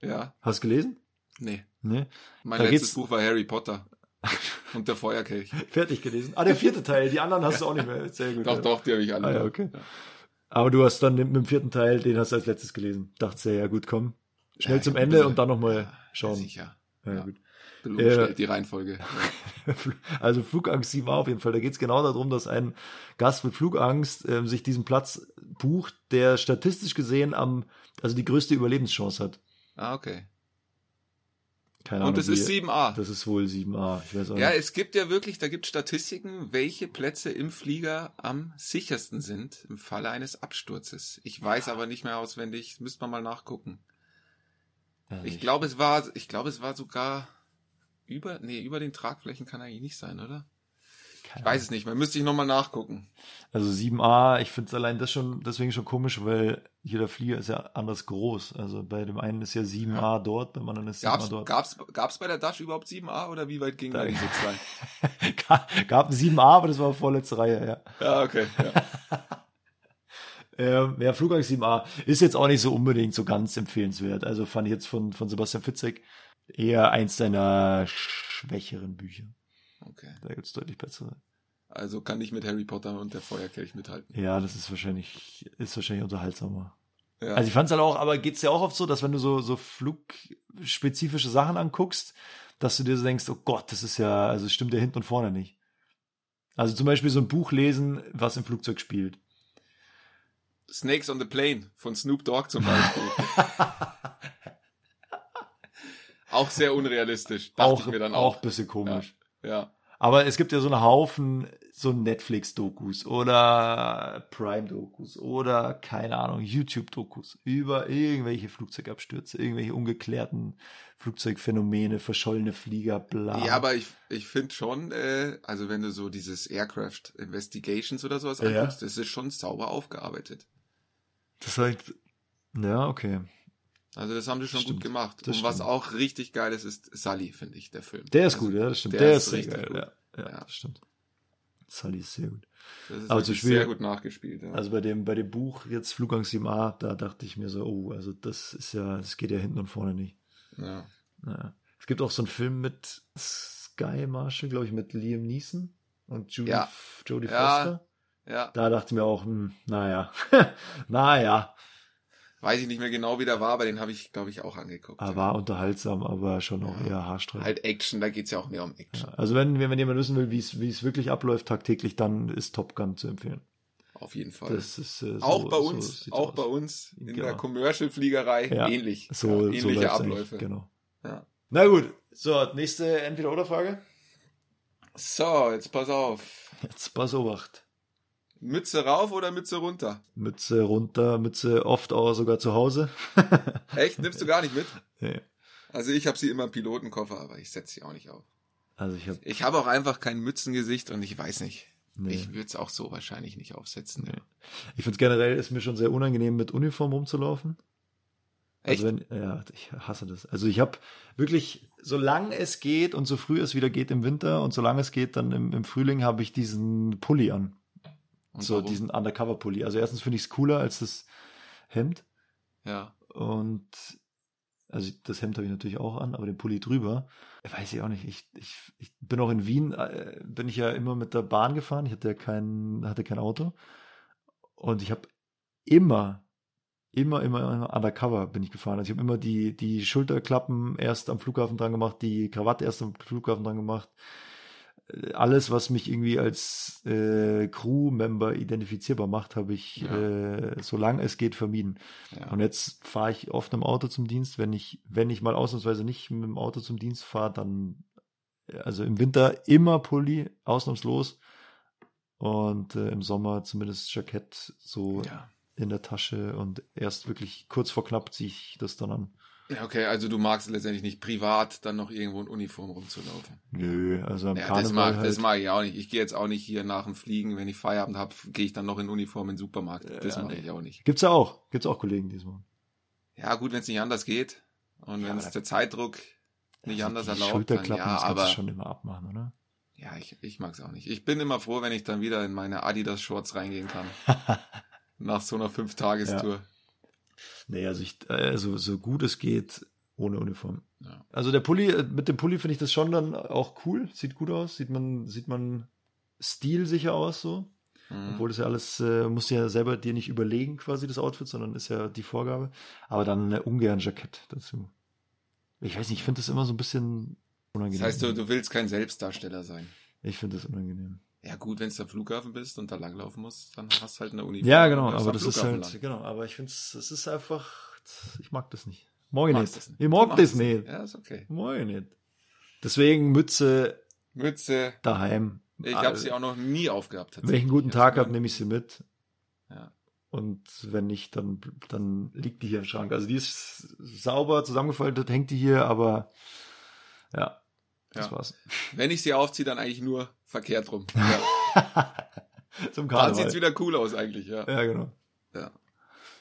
Ja, Hast du gelesen? Nee. Ne? Mein Da letztes geht's- Buch war Harry Potter und der Feuerkelch. Fertig gelesen. Ah, der vierte Teil. Die anderen hast du auch nicht mehr. Sehr gut. Doch, doch, die habe ich alle. Ah, ja, okay. Aber du hast dann mit dem vierten Teil, den hast du als letztes gelesen. Dachte ja, ja gut, komm. Schnell Ja, zum Ende und dann nochmal schauen. sicher. Ja, Ja. gut. Ja. die Reihenfolge. Also Flugangst 7a auf jeden Fall. Da geht es genau darum, dass ein Gast mit Flugangst ähm, sich diesen Platz bucht, der statistisch gesehen am, also die größte Überlebenschance hat. Ah, okay. Keine Und es wie- ist 7a. Das ist wohl 7a. Ich weiß auch Ja, nicht. es gibt ja wirklich, da gibt Statistiken, welche Plätze im Flieger am sichersten sind im Falle eines Absturzes. Ich weiß aber nicht mehr auswendig, müsste man mal nachgucken. Also Ich glaube, es war, ich glaube, es war sogar über, nee, über den Tragflächen kann eigentlich nicht sein, oder? Ich weiß es nicht mehr, müsste ich nochmal nachgucken. Also 7a, ich finde es allein das schon deswegen schon komisch, weil jeder Flieger ist ja anders groß. Also bei dem einen ist ja 7a dort, beim anderen ist 7a Gab's, dort. gab's, gab's bei der Dash überhaupt 7a oder wie weit ging da die Sitzreihe? Ga- Gab ein 7a, aber das war vorletzte Reihe, ja. Ja, okay. Ja. Ähm, ja, Flugangst 7a ist jetzt auch nicht so unbedingt so ganz empfehlenswert. Also fand ich jetzt von, von Sebastian Fitzek eher eins seiner schwächeren Bücher. Okay. Da gibt's deutlich bessere. Also kann ich mit Harry Potter und der Feuerkelch mithalten. Ja, das ist wahrscheinlich, ist wahrscheinlich unterhaltsamer. Ja. Also ich fand's halt auch, aber geht's ja auch oft so, dass wenn du so, so flugspezifische Sachen anguckst, dass du dir so denkst, oh Gott, das ist ja, also es stimmt ja hinten und vorne nicht. Also zum Beispiel so ein Buch lesen, was im Flugzeug spielt. Snakes on the Plane von Snoop Dogg zum Beispiel. auch sehr unrealistisch, dachte auch, ich mir dann auch auch. bisschen komisch. Ja. Aber es gibt ja so einen Haufen so Netflix-Dokus oder Prime-Dokus oder keine Ahnung, YouTube-Dokus über irgendwelche Flugzeugabstürze, irgendwelche ungeklärten Flugzeugphänomene, verschollene Flieger, bla. Ja, aber ich, ich finde schon, äh, also wenn du so dieses Aircraft Investigations oder sowas Ja. anguckst, das ist schon sauber aufgearbeitet. das halt, ja, okay. Also das haben sie schon Stimmt, gut gemacht. Und was stimmt. auch richtig geil ist, ist Sully, finde ich, der Film. Der ist Also, gut, ja, das stimmt. der Der, ist ist, richtig geil, gut. ja. Ja, Ja. das stimmt. Sully ist sehr gut. Das ist Aber zum Beispiel- sehr gut nachgespielt. Ja. Also bei dem, bei dem Buch jetzt Flugangst 7a, da dachte ich mir so, oh, also das ist ja, das geht ja hinten und vorne nicht. ja. Naja. Es gibt auch so einen Film mit Sky Marshall, glaube ich, mit Liam Neeson und Judy, Ja. Jodie Ja. Foster. ja, Da dachte ich mir auch, hm, naja, naja, weiß ich nicht mehr genau, wie der war, aber den habe ich, glaube ich, auch angeguckt. er ja. war unterhaltsam, aber schon auch Ja. eher haarsträubend. Halt Action, da geht's ja auch mehr um Action. Ja, also wenn, wenn jemand wissen will, wie es, wie es wirklich abläuft tagtäglich, dann ist Top Gun zu empfehlen. Auf jeden Fall. Das ist, äh, so, auch bei so uns, sieht's auch aus. bei uns in Ja. der Commercial-Fliegerei Ja. ähnlich. So, so ähnliche eigentlich, Abläufe. Genau. Ja. Na gut, so, nächste Entweder-Oder-Frage. So, jetzt pass auf. Jetzt pass obacht. Mütze rauf oder Mütze runter? Mütze runter, Mütze oft auch sogar zu Hause. Echt? Nimmst du gar nicht mit? Nee. Also ich habe sie immer im Pilotenkoffer, aber ich setze sie auch nicht auf. Also ich habe Ich habe auch einfach kein Mützengesicht und ich weiß nicht. nee. Ich würde es auch so wahrscheinlich nicht aufsetzen. Nee. Ich finde generell ist mir schon sehr unangenehm, mit Uniform rumzulaufen. Echt? Also wenn, ja, ich hasse das. Also ich habe wirklich, solange es geht und so früh es wieder geht im Winter und solange es geht dann im, im Frühling, habe ich diesen Pulli an. Und so warum? diesen Undercover-Pulli. Also erstens finde ich es cooler als das Hemd. Ja. Und also das Hemd habe ich natürlich auch an, aber den Pulli drüber. Weiß ich auch nicht. Ich, ich, ich bin auch in Wien, äh, bin ich ja immer mit der Bahn gefahren. Ich hatte ja kein, hatte kein Auto. Und ich habe immer, immer, immer, immer undercover bin ich gefahren. Also ich habe immer die, die Schulterklappen erst am Flughafen dran gemacht, die Krawatte erst am Flughafen dran gemacht. Äh, Alles, was mich irgendwie als äh, Crew-Member identifizierbar macht, habe ich, Ja. äh, solange es geht, vermieden. ja. Und jetzt fahre ich oft im Auto zum Dienst. Wenn ich, wenn ich mal ausnahmsweise nicht mit dem Auto zum Dienst fahre, dann, also im Winter immer Pulli, ausnahmslos. Und äh, im Sommer zumindest Jackett so ja. in der Tasche und erst wirklich kurz vor knapp ziehe ich das dann an. Ja, okay, also du magst letztendlich nicht privat dann noch irgendwo in Uniform rumzulaufen. Nö, also am Ja, Karneval das mag, halt. das mag ich auch nicht. Ich gehe jetzt auch nicht hier nach dem Fliegen, wenn ich Feierabend habe, gehe ich dann noch in Uniform in den Supermarkt. Das Ja, mache ich auch nicht. Gibt's ja auch. Gibt's auch Kollegen diesmal. Ja, gut, wenn es nicht anders geht und Ja, wenn es der Zeitdruck nicht anders die erlaubt, dann Schulterklappen, ja, das aber schon immer abmachen, oder? ja, ich, ich mag's auch nicht. Ich bin immer froh, wenn ich dann wieder in meine Adidas Shorts reingehen kann. nach so einer Fünf-Tagestour. Nee, also ich, also so gut es geht, ohne Uniform. Ja. Also der Pulli, äh, mit dem Pulli finde ich das schon dann auch cool. Sieht gut aus. Sieht man, sieht man stilsicher aus so. Mhm. Obwohl das ja alles, äh, musst du ja selber dir nicht überlegen, quasi das Outfit, sondern ist ja die Vorgabe. Aber dann äh, ungern Jackett dazu. Ich weiß nicht, ich finde das immer so ein bisschen Unangenehm. Das heißt, du, du willst kein Selbstdarsteller sein. ich finde das unangenehm. Ja gut, wenn du am Flughafen bist und da langlaufen musst, dann hast du halt eine Uniform. Ja, genau, aber das ist Flughafen halt, lang. genau, aber ich finde es, es ist einfach, ich mag das nicht. Morgen Magst nicht. das Ich mag das magst nicht. Ja, ist okay. Morgen nicht. Deswegen Mütze Mütze. daheim. Ich habe sie auch noch nie aufgehabt. Wenn ich einen guten Tag habe, nehme ich sie mit. Ja. Und wenn nicht, dann, dann liegt die hier im Schrank. Also die ist sauber zusammengefaltet, hängt die hier, aber ja, das Ja. war's. Wenn ich sie aufziehe, dann eigentlich nur verkehrt rum. Ja. Zum Dann Karneval. sieht's wieder cool aus eigentlich, ja. ja, genau. ja.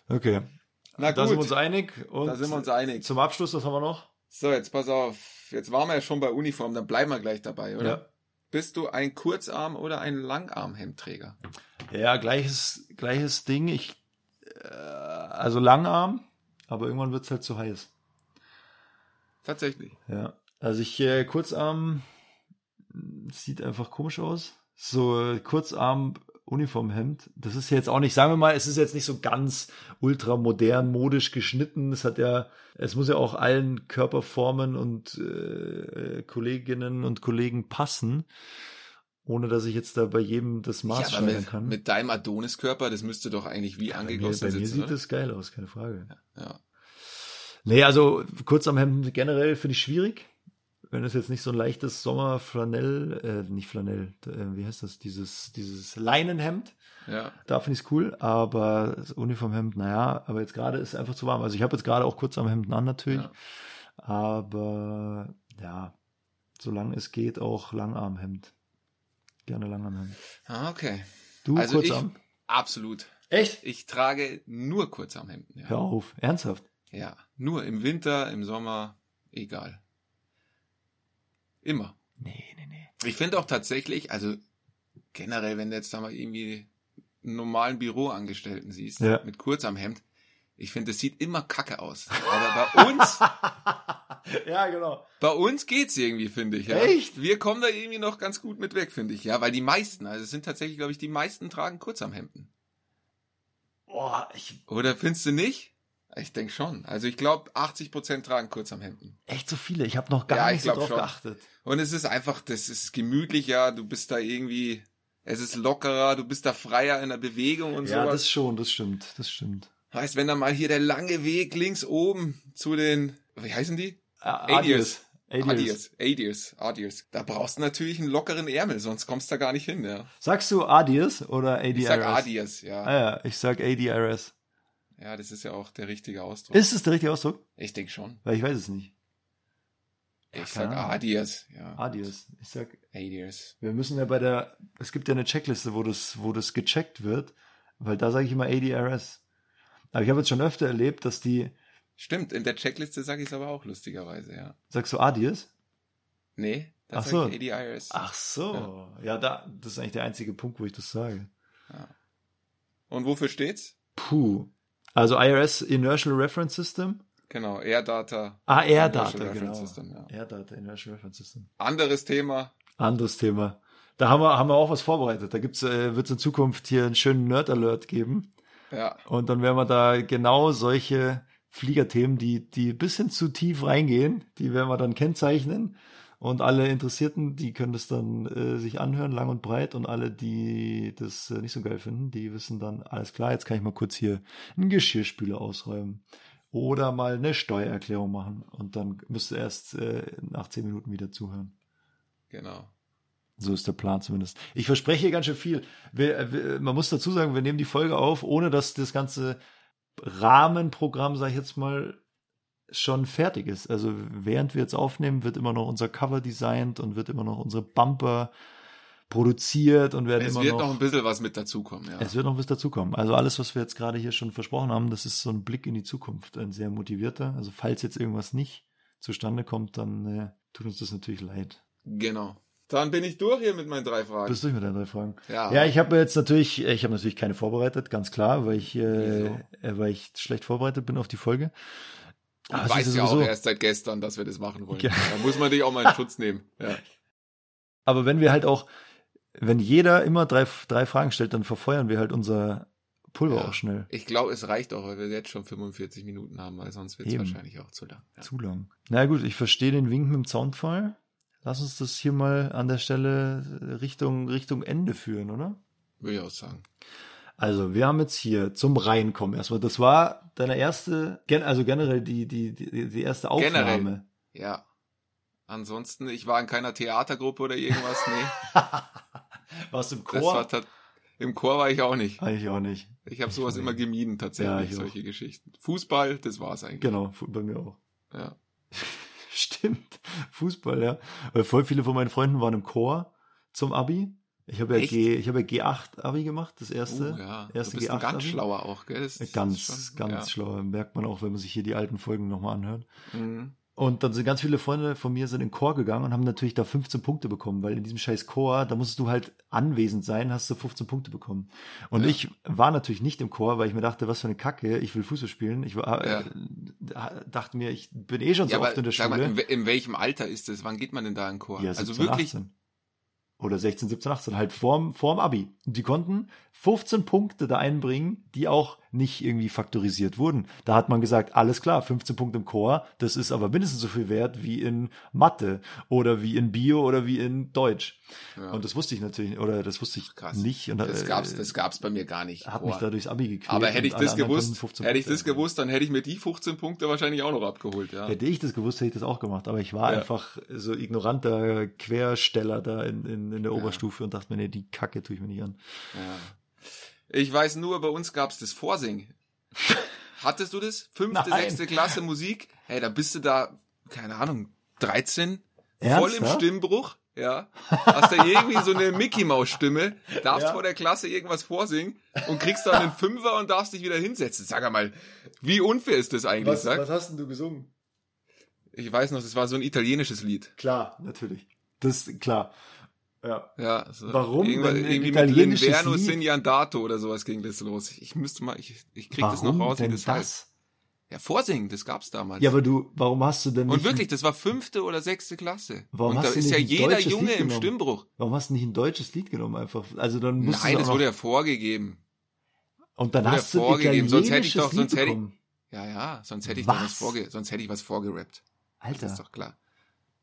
Okay. Na Da sind wir gut, uns einig. Und da sind wir uns einig. zum Abschluss, was haben wir noch? So, jetzt pass auf. Jetzt waren wir ja schon bei Uniform, dann bleiben wir gleich dabei, oder? Ja. Bist du ein Kurzarm- oder ein Langarmhemdträger? Ja, gleiches, gleiches Ding. Ich, äh, also Langarm, aber irgendwann wird's halt zu heiß. Tatsächlich. Ja. Also ich, äh, Kurzarm sieht einfach komisch aus. So äh, Kurzarm Uniformhemd. Das ist jetzt auch nicht, sagen wir mal, es ist jetzt nicht so ganz ultra modern, modisch geschnitten. Es hat ja, es muss ja auch allen Körperformen und äh, Kolleginnen und Kollegen passen. Ohne dass ich jetzt da bei jedem das Maß ja, mit, kann. mit deinem Adoniskörper, das müsste doch eigentlich wie bei mir, angegossen bei mir sitzen, sieht oder? das geil aus, keine Frage. Ja. Nee, also Kurzarmhemden generell finde ich schwierig. Wenn es jetzt nicht so ein leichtes Sommerflanell, äh, nicht Flanell, äh, wie heißt das, dieses, dieses Leinenhemd, ja. da finde ich es cool, aber das Uniformhemd, naja, aber jetzt gerade ist es einfach zu warm. Also ich habe jetzt gerade auch Kurzarmhemden an natürlich, Ja. aber ja, solange es geht, auch Langarmhemd. Gerne Langarmhemd. Ah, okay. Du, Also Kurzarm? Absolut. Echt? Ich trage nur Kurzarmhemden. Ja. Hör auf, ernsthaft? ja. Nur im Winter, im Sommer, egal. Immer. Nee, nee, nee. Ich finde auch tatsächlich, also generell, wenn du jetzt da mal irgendwie einen normalen Büroangestellten siehst, Ja. mit Kurzarmhemd, ich finde, das sieht immer kacke aus. Aber bei uns, ja, genau. bei uns geht's irgendwie, finde ich. Ja. Echt? Wir kommen da irgendwie noch ganz gut mit weg, finde ich. Ja, weil die meisten, also es sind tatsächlich, glaube ich, die meisten tragen Kurzarmhemden. Boah, ich, Oder findest du nicht? Ich denke schon. Also ich glaube, 80% tragen Kurzarmhemden. echt so viele. Ich habe noch gar Ja, ich nicht so drauf schon. geachtet. Und es ist einfach, das ist gemütlicher, du bist da irgendwie, es ist lockerer, du bist da freier in der Bewegung und Ja, sowas. das schon, das stimmt, das stimmt. heißt, wenn dann mal hier der lange Weg links oben zu den, wie heißen die? Adios. Adios. Adios. Adios. Adios. Da brauchst du natürlich einen lockeren Ärmel, sonst kommst du da gar nicht hin, ja. Sagst du Adios oder ADRS? Ich sag Adios, ja. Ah ja, ich sag ADRS. Ja, das ist ja auch der richtige Ausdruck. Ist es der richtige Ausdruck? ich denke schon. Weil ich weiß es nicht. Ich keine sag. Adios, ja. Adios. Ich sag, Adios. wir müssen ja bei der, es gibt ja eine Checkliste, wo das, wo das gecheckt wird, weil da sage ich immer ADRS. Aber ich habe jetzt schon öfter erlebt, dass die, Stimmt, in der Checkliste sage ich es aber auch lustigerweise, ja. sagst du Adios? Nee, da Ach sag so. ich ADIS. Ach so. Ja. da, das ist eigentlich der einzige Punkt, wo ich das sage. Und wofür steht's? Puh. Also IRS Inertial Reference System. Genau, AirData. Ah, AirData, Inertial genau. Reference System, ja. AirData Inertial Reference System. Anderes Thema. Anderes Thema. Da haben wir, haben wir auch was vorbereitet. Da gibt's, äh, wird es in Zukunft hier einen schönen Nerd-Alert geben. Ja, Und dann werden wir da genau solche Fliegerthemen, die, die ein bisschen zu tief reingehen, die werden wir dann kennzeichnen. Und alle Interessierten, die können das dann äh, sich anhören, lang und breit. Und alle, die das äh, nicht so geil finden, die wissen dann, alles klar, jetzt kann ich mal kurz hier einen Geschirrspüler ausräumen. Oder mal eine Steuererklärung machen. Und dann müsst ihr erst äh, nach zehn Minuten wieder zuhören. genau. So ist der Plan zumindest. Ich verspreche hier ganz schön viel. Wir, wir, man muss dazu sagen, wir nehmen die Folge auf, ohne dass das ganze Rahmenprogramm, sag ich jetzt mal, schon fertig ist. Also während wir jetzt aufnehmen, wird immer noch unser Cover designt und wird immer noch unsere Bumper produziert und werden Es immer wird noch, noch ein bisschen was mit dazukommen, ja. es wird noch was dazukommen. Also alles, was wir jetzt gerade hier schon versprochen haben, das ist so ein Blick in die Zukunft, ein sehr motivierter. Also falls jetzt irgendwas nicht zustande kommt, dann äh, tut uns das natürlich leid. Genau. Dann bin ich durch hier mit meinen drei Fragen. Bist du durch mit deinen drei Fragen? ja. Ja, ich habe jetzt natürlich, ich habe natürlich keine vorbereitet, ganz klar, weil ich, äh, äh, weil ich schlecht vorbereitet bin auf die Folge. Weißt ist ja auch erst seit gestern, dass wir das machen wollen. Ja. Da muss man dich auch mal in Schutz nehmen. Ja. Aber wenn wir halt auch, wenn jeder immer drei, drei Fragen stellt, dann verfeuern wir halt unser Pulver Ja. auch schnell. Ich glaube, es reicht auch, weil wir jetzt schon 45 Minuten haben, weil sonst wird es wahrscheinlich auch zu lang. Zu lang. Na gut, ich verstehe den Wink mit dem Zaunpfahl. lass uns das hier mal an der Stelle Richtung, Richtung Ende führen, oder? Würde ich auch sagen. Also, wir haben jetzt hier zum Reinkommen erstmal. Das war deine erste, also generell die, die, die, die erste Aufnahme. Generell. Ja. Ansonsten, ich war in keiner Theatergruppe oder irgendwas, nee. Warst du im Chor? Im Chor war ich auch nicht. Eigentlich auch nicht. Ich habe sowas immer gemieden, Ja, tatsächlich, ich auch. solche Geschichten. Fußball, das war's eigentlich. Genau, bei mir auch. Ja. Stimmt. Fußball, ja. Weil voll viele von meinen Freunden waren im Chor zum Abi. Ich habe ja? G, ich habe ja G8 Abi gemacht, das erste. Uh, ja. erste du bist ein G8 ganz Abi. schlauer auch, gell? Das Ganz, schon- ganz ja. schlau. Merkt man auch, wenn man sich hier die alten Folgen nochmal anhört. Mhm. Und dann sind ganz viele Freunde von mir sind in den Chor gegangen und haben natürlich da 15 Punkte bekommen, weil in diesem scheiß Chor, da musstest du halt anwesend sein, hast du 15 Punkte bekommen. Und Ja. ich war natürlich nicht im Chor, weil ich mir dachte, was für eine Kacke, ich will Fußball spielen. Ich war, Ja. äh, dachte mir, ich bin eh schon so Ja, oft in aber der sag mal, Schule. in, in welchem Alter ist das? Wann geht man denn da in den Chor? Ja, also 17, wirklich, 18. Oder 16, 17, 18, halt vorm, vorm Abi. Und die konnten 15 Punkte da einbringen, die auch nicht irgendwie faktorisiert wurden. Da hat man gesagt, alles klar, 15 Punkte im Chor, das ist aber mindestens so viel wert wie in Mathe oder wie in Bio oder wie in Deutsch. Ja. Und das wusste ich natürlich, oder das wusste ich krass. nicht. Und das äh, gab's, das gab's bei mir gar nicht. hat Chor. mich da durchs Abi gequält. aber hätte ich das gewusst, 15 hätte ich das gewusst, dann hätte ich mir die 15 Punkte wahrscheinlich auch noch abgeholt, ja. Hätte ich das gewusst, hätte ich das auch gemacht. Aber ich war Ja. einfach so ignoranter Quersteller da in, in, in der Ja. Oberstufe und dachte mir, nee, die Kacke tue ich mir nicht an. Ja. Ich weiß nur, bei uns gab's das Vorsingen. Hattest du das? Fünfte, Nein. sechste Klasse Musik? Hey, da bist du da, keine Ahnung, 13? Voll im Ernsthaft? Stimmbruch? Ja. Hast da irgendwie so eine Mickey-Maus-Stimme, darfst Ja. vor der Klasse irgendwas vorsingen und kriegst dann einen Fünfer und darfst dich wieder hinsetzen. Sag einmal, wie unfair ist das eigentlich? Sag? hast denn du gesungen? Ich weiß noch, das war so ein italienisches Lied. Klar, natürlich. Das, klar. Ja. Ja, so Warum irgendwie mit L'inverno Lied? Signiandato oder sowas ging das los. Ich müsste mal, ich, ich krieg das noch Warum raus, wie das, das? heißt. Ja, Vorsingen, das gab's damals. Ja, aber du, warum hast du denn und nicht, wirklich, das war fünfte oder sechste Klasse. Warum und da hast du ist nicht ja jeder Junge im? Stimmbruch. warum hast du nicht ein deutsches Lied genommen einfach? Also dann musst Nein, du das wurde ja vorgegeben. und dann wurde hast du ein vorgegeben, sonst hätte ich doch- sonst hätte ich-. Ja, ja, sonst hätte ich was Was? vorge sonst hätte ich was vorgerappt. Das Alter, ist doch klar.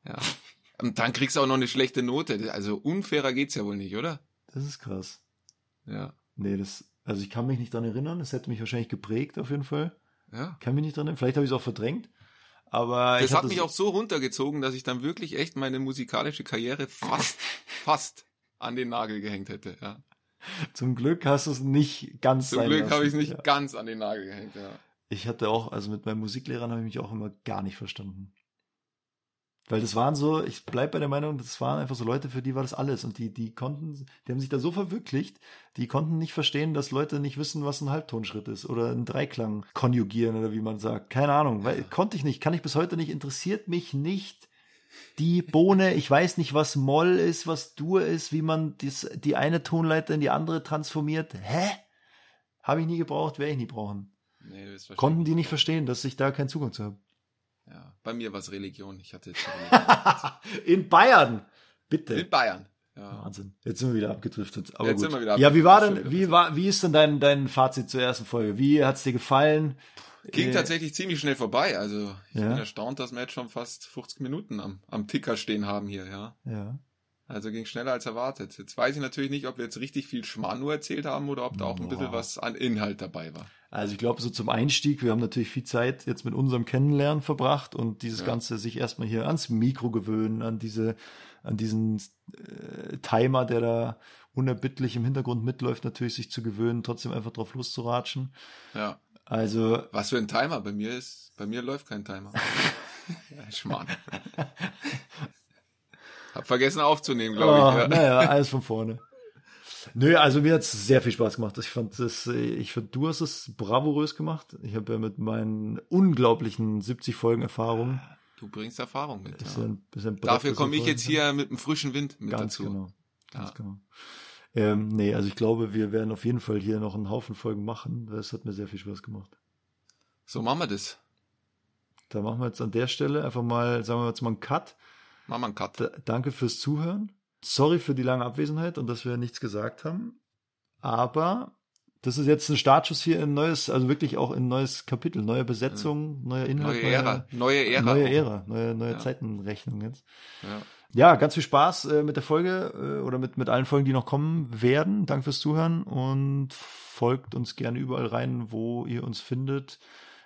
Ja. Und dann kriegst du auch noch eine schlechte Note. Also unfairer geht's ja wohl nicht, oder? das ist krass. Ja. Nee, das, also ich kann mich nicht dran erinnern, das hätte mich wahrscheinlich geprägt auf jeden Fall. Ja. Kann mich nicht dran erinnern, vielleicht habe ich es auch verdrängt. Aber Das hat mich auch so runtergezogen, dass ich dann wirklich echt meine musikalische Karriere fast, fast an den Nagel gehängt hätte. Ja. Zum Glück hast du es nicht ganz Zum Glück habe ich es nicht Ja. ganz an den Nagel gehängt. Ja. Ich hatte auch, also mit meinen Musiklehrern habe ich mich auch immer gar nicht verstanden. Weil das waren so, ich bleib bei der Meinung, das waren einfach so Leute, für die war das alles. Und die, die konnten, die haben sich da so verwirklicht, die konnten nicht verstehen, dass Leute nicht wissen, was ein Halbtonschritt ist oder ein Dreiklang konjugieren oder wie man sagt. Keine Ahnung, weil konnte ich nicht, kann ich bis heute nicht, interessiert mich nicht. Die Bohne, ich weiß nicht, was Moll ist, was Dur ist, wie man dies, die eine Tonleiter in die andere transformiert. Hä? Habe ich nie gebraucht, werde ich nie brauchen. Nee, Konnten die nicht verstehen, dass ich da keinen Zugang zu habe. Ja. Bei mir war es Religion. Ich hatte. In Bayern! Bitte. in Bayern. Ja. Wahnsinn. Jetzt sind wir wieder abgedriftet. Aber Jetzt gut. sind wir wieder ja, wie war denn, wie war, wie ist denn dein, dein Fazit zur ersten Folge? Wie hat's dir gefallen? Ging Äh, tatsächlich ziemlich schnell vorbei. Also ich Ja. bin erstaunt, dass wir jetzt schon fast 50 Minuten am, am Ticker stehen haben hier. Ja. Ja. Also ging schneller als erwartet. Jetzt weiß ich natürlich nicht, ob wir jetzt richtig viel Schmarrn nur erzählt haben oder ob da auch ein bisschen was an Inhalt dabei war. Also ich glaube, so zum Einstieg, wir haben natürlich viel Zeit jetzt mit unserem Kennenlernen verbracht und dieses Ja. Ganze sich erstmal hier ans Mikro gewöhnen, an diese, an diesen äh, Timer, der da unerbittlich im Hintergrund mitläuft, natürlich sich zu gewöhnen, trotzdem einfach drauf loszuratschen. Ja. Also Was für ein Timer? Bei mir ist, bei mir läuft kein Timer. Schmarrn. Hab vergessen aufzunehmen, glaube Oh, ich. Ja. Naja, alles von vorne. Nö, also mir hat's sehr viel Spaß gemacht. Ich fand das, äh, ich finde, du hast es bravourös gemacht. Ich habe ja mit meinen unglaublichen 70 Folgen Erfahrung. Du bringst Erfahrung mit. ist Ja. ein Brett, Dafür komme ich jetzt hier mit einem frischen Wind mit ganz dazu. genau. Ganz Ja. genau. Ähm, nee, also ich glaube, wir werden auf jeden Fall hier noch einen Haufen Folgen machen. Das hat mir sehr viel Spaß gemacht. So machen wir das. Da machen wir jetzt an der Stelle einfach mal, sagen wir jetzt mal einen Cut. Machen wir einen Cut. D danke fürs Zuhören. Sorry für die lange Abwesenheit und dass wir nichts gesagt haben. Aber das ist jetzt ein Startschuss hier in ein neues, also wirklich auch in ein neues Kapitel, neue Besetzung, neuer Inhalt. Neue Ära. Neue Ära. Neue. Ära, neue, neue Ja. Zeitenrechnung jetzt. Ja. ja, ganz viel Spaß äh, mit der Folge äh, oder mit, mit allen Folgen, die noch kommen werden. Danke fürs Zuhören und folgt uns gerne überall rein, wo ihr uns findet.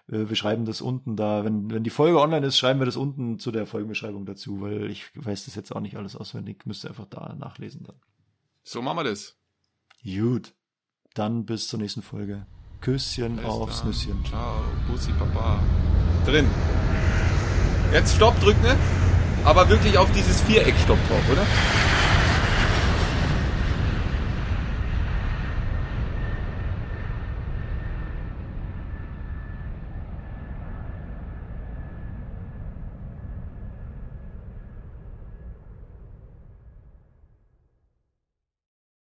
Äh, wir schreiben das unten da. Wenn, wenn die Folge online ist, schreiben wir das unten zu der Folgenbeschreibung dazu, weil ich weiß das jetzt auch nicht alles auswendig. Müsst ihr einfach da nachlesen dann. So machen wir das. Gut. Dann bis zur nächsten Folge. Küsschen Bis aufs dann. Nüsschen. Ciao, Bussi Papa. Drin. Jetzt Stopp drücken, ne? Aber wirklich auf dieses Viereck Stopp drauf, oder?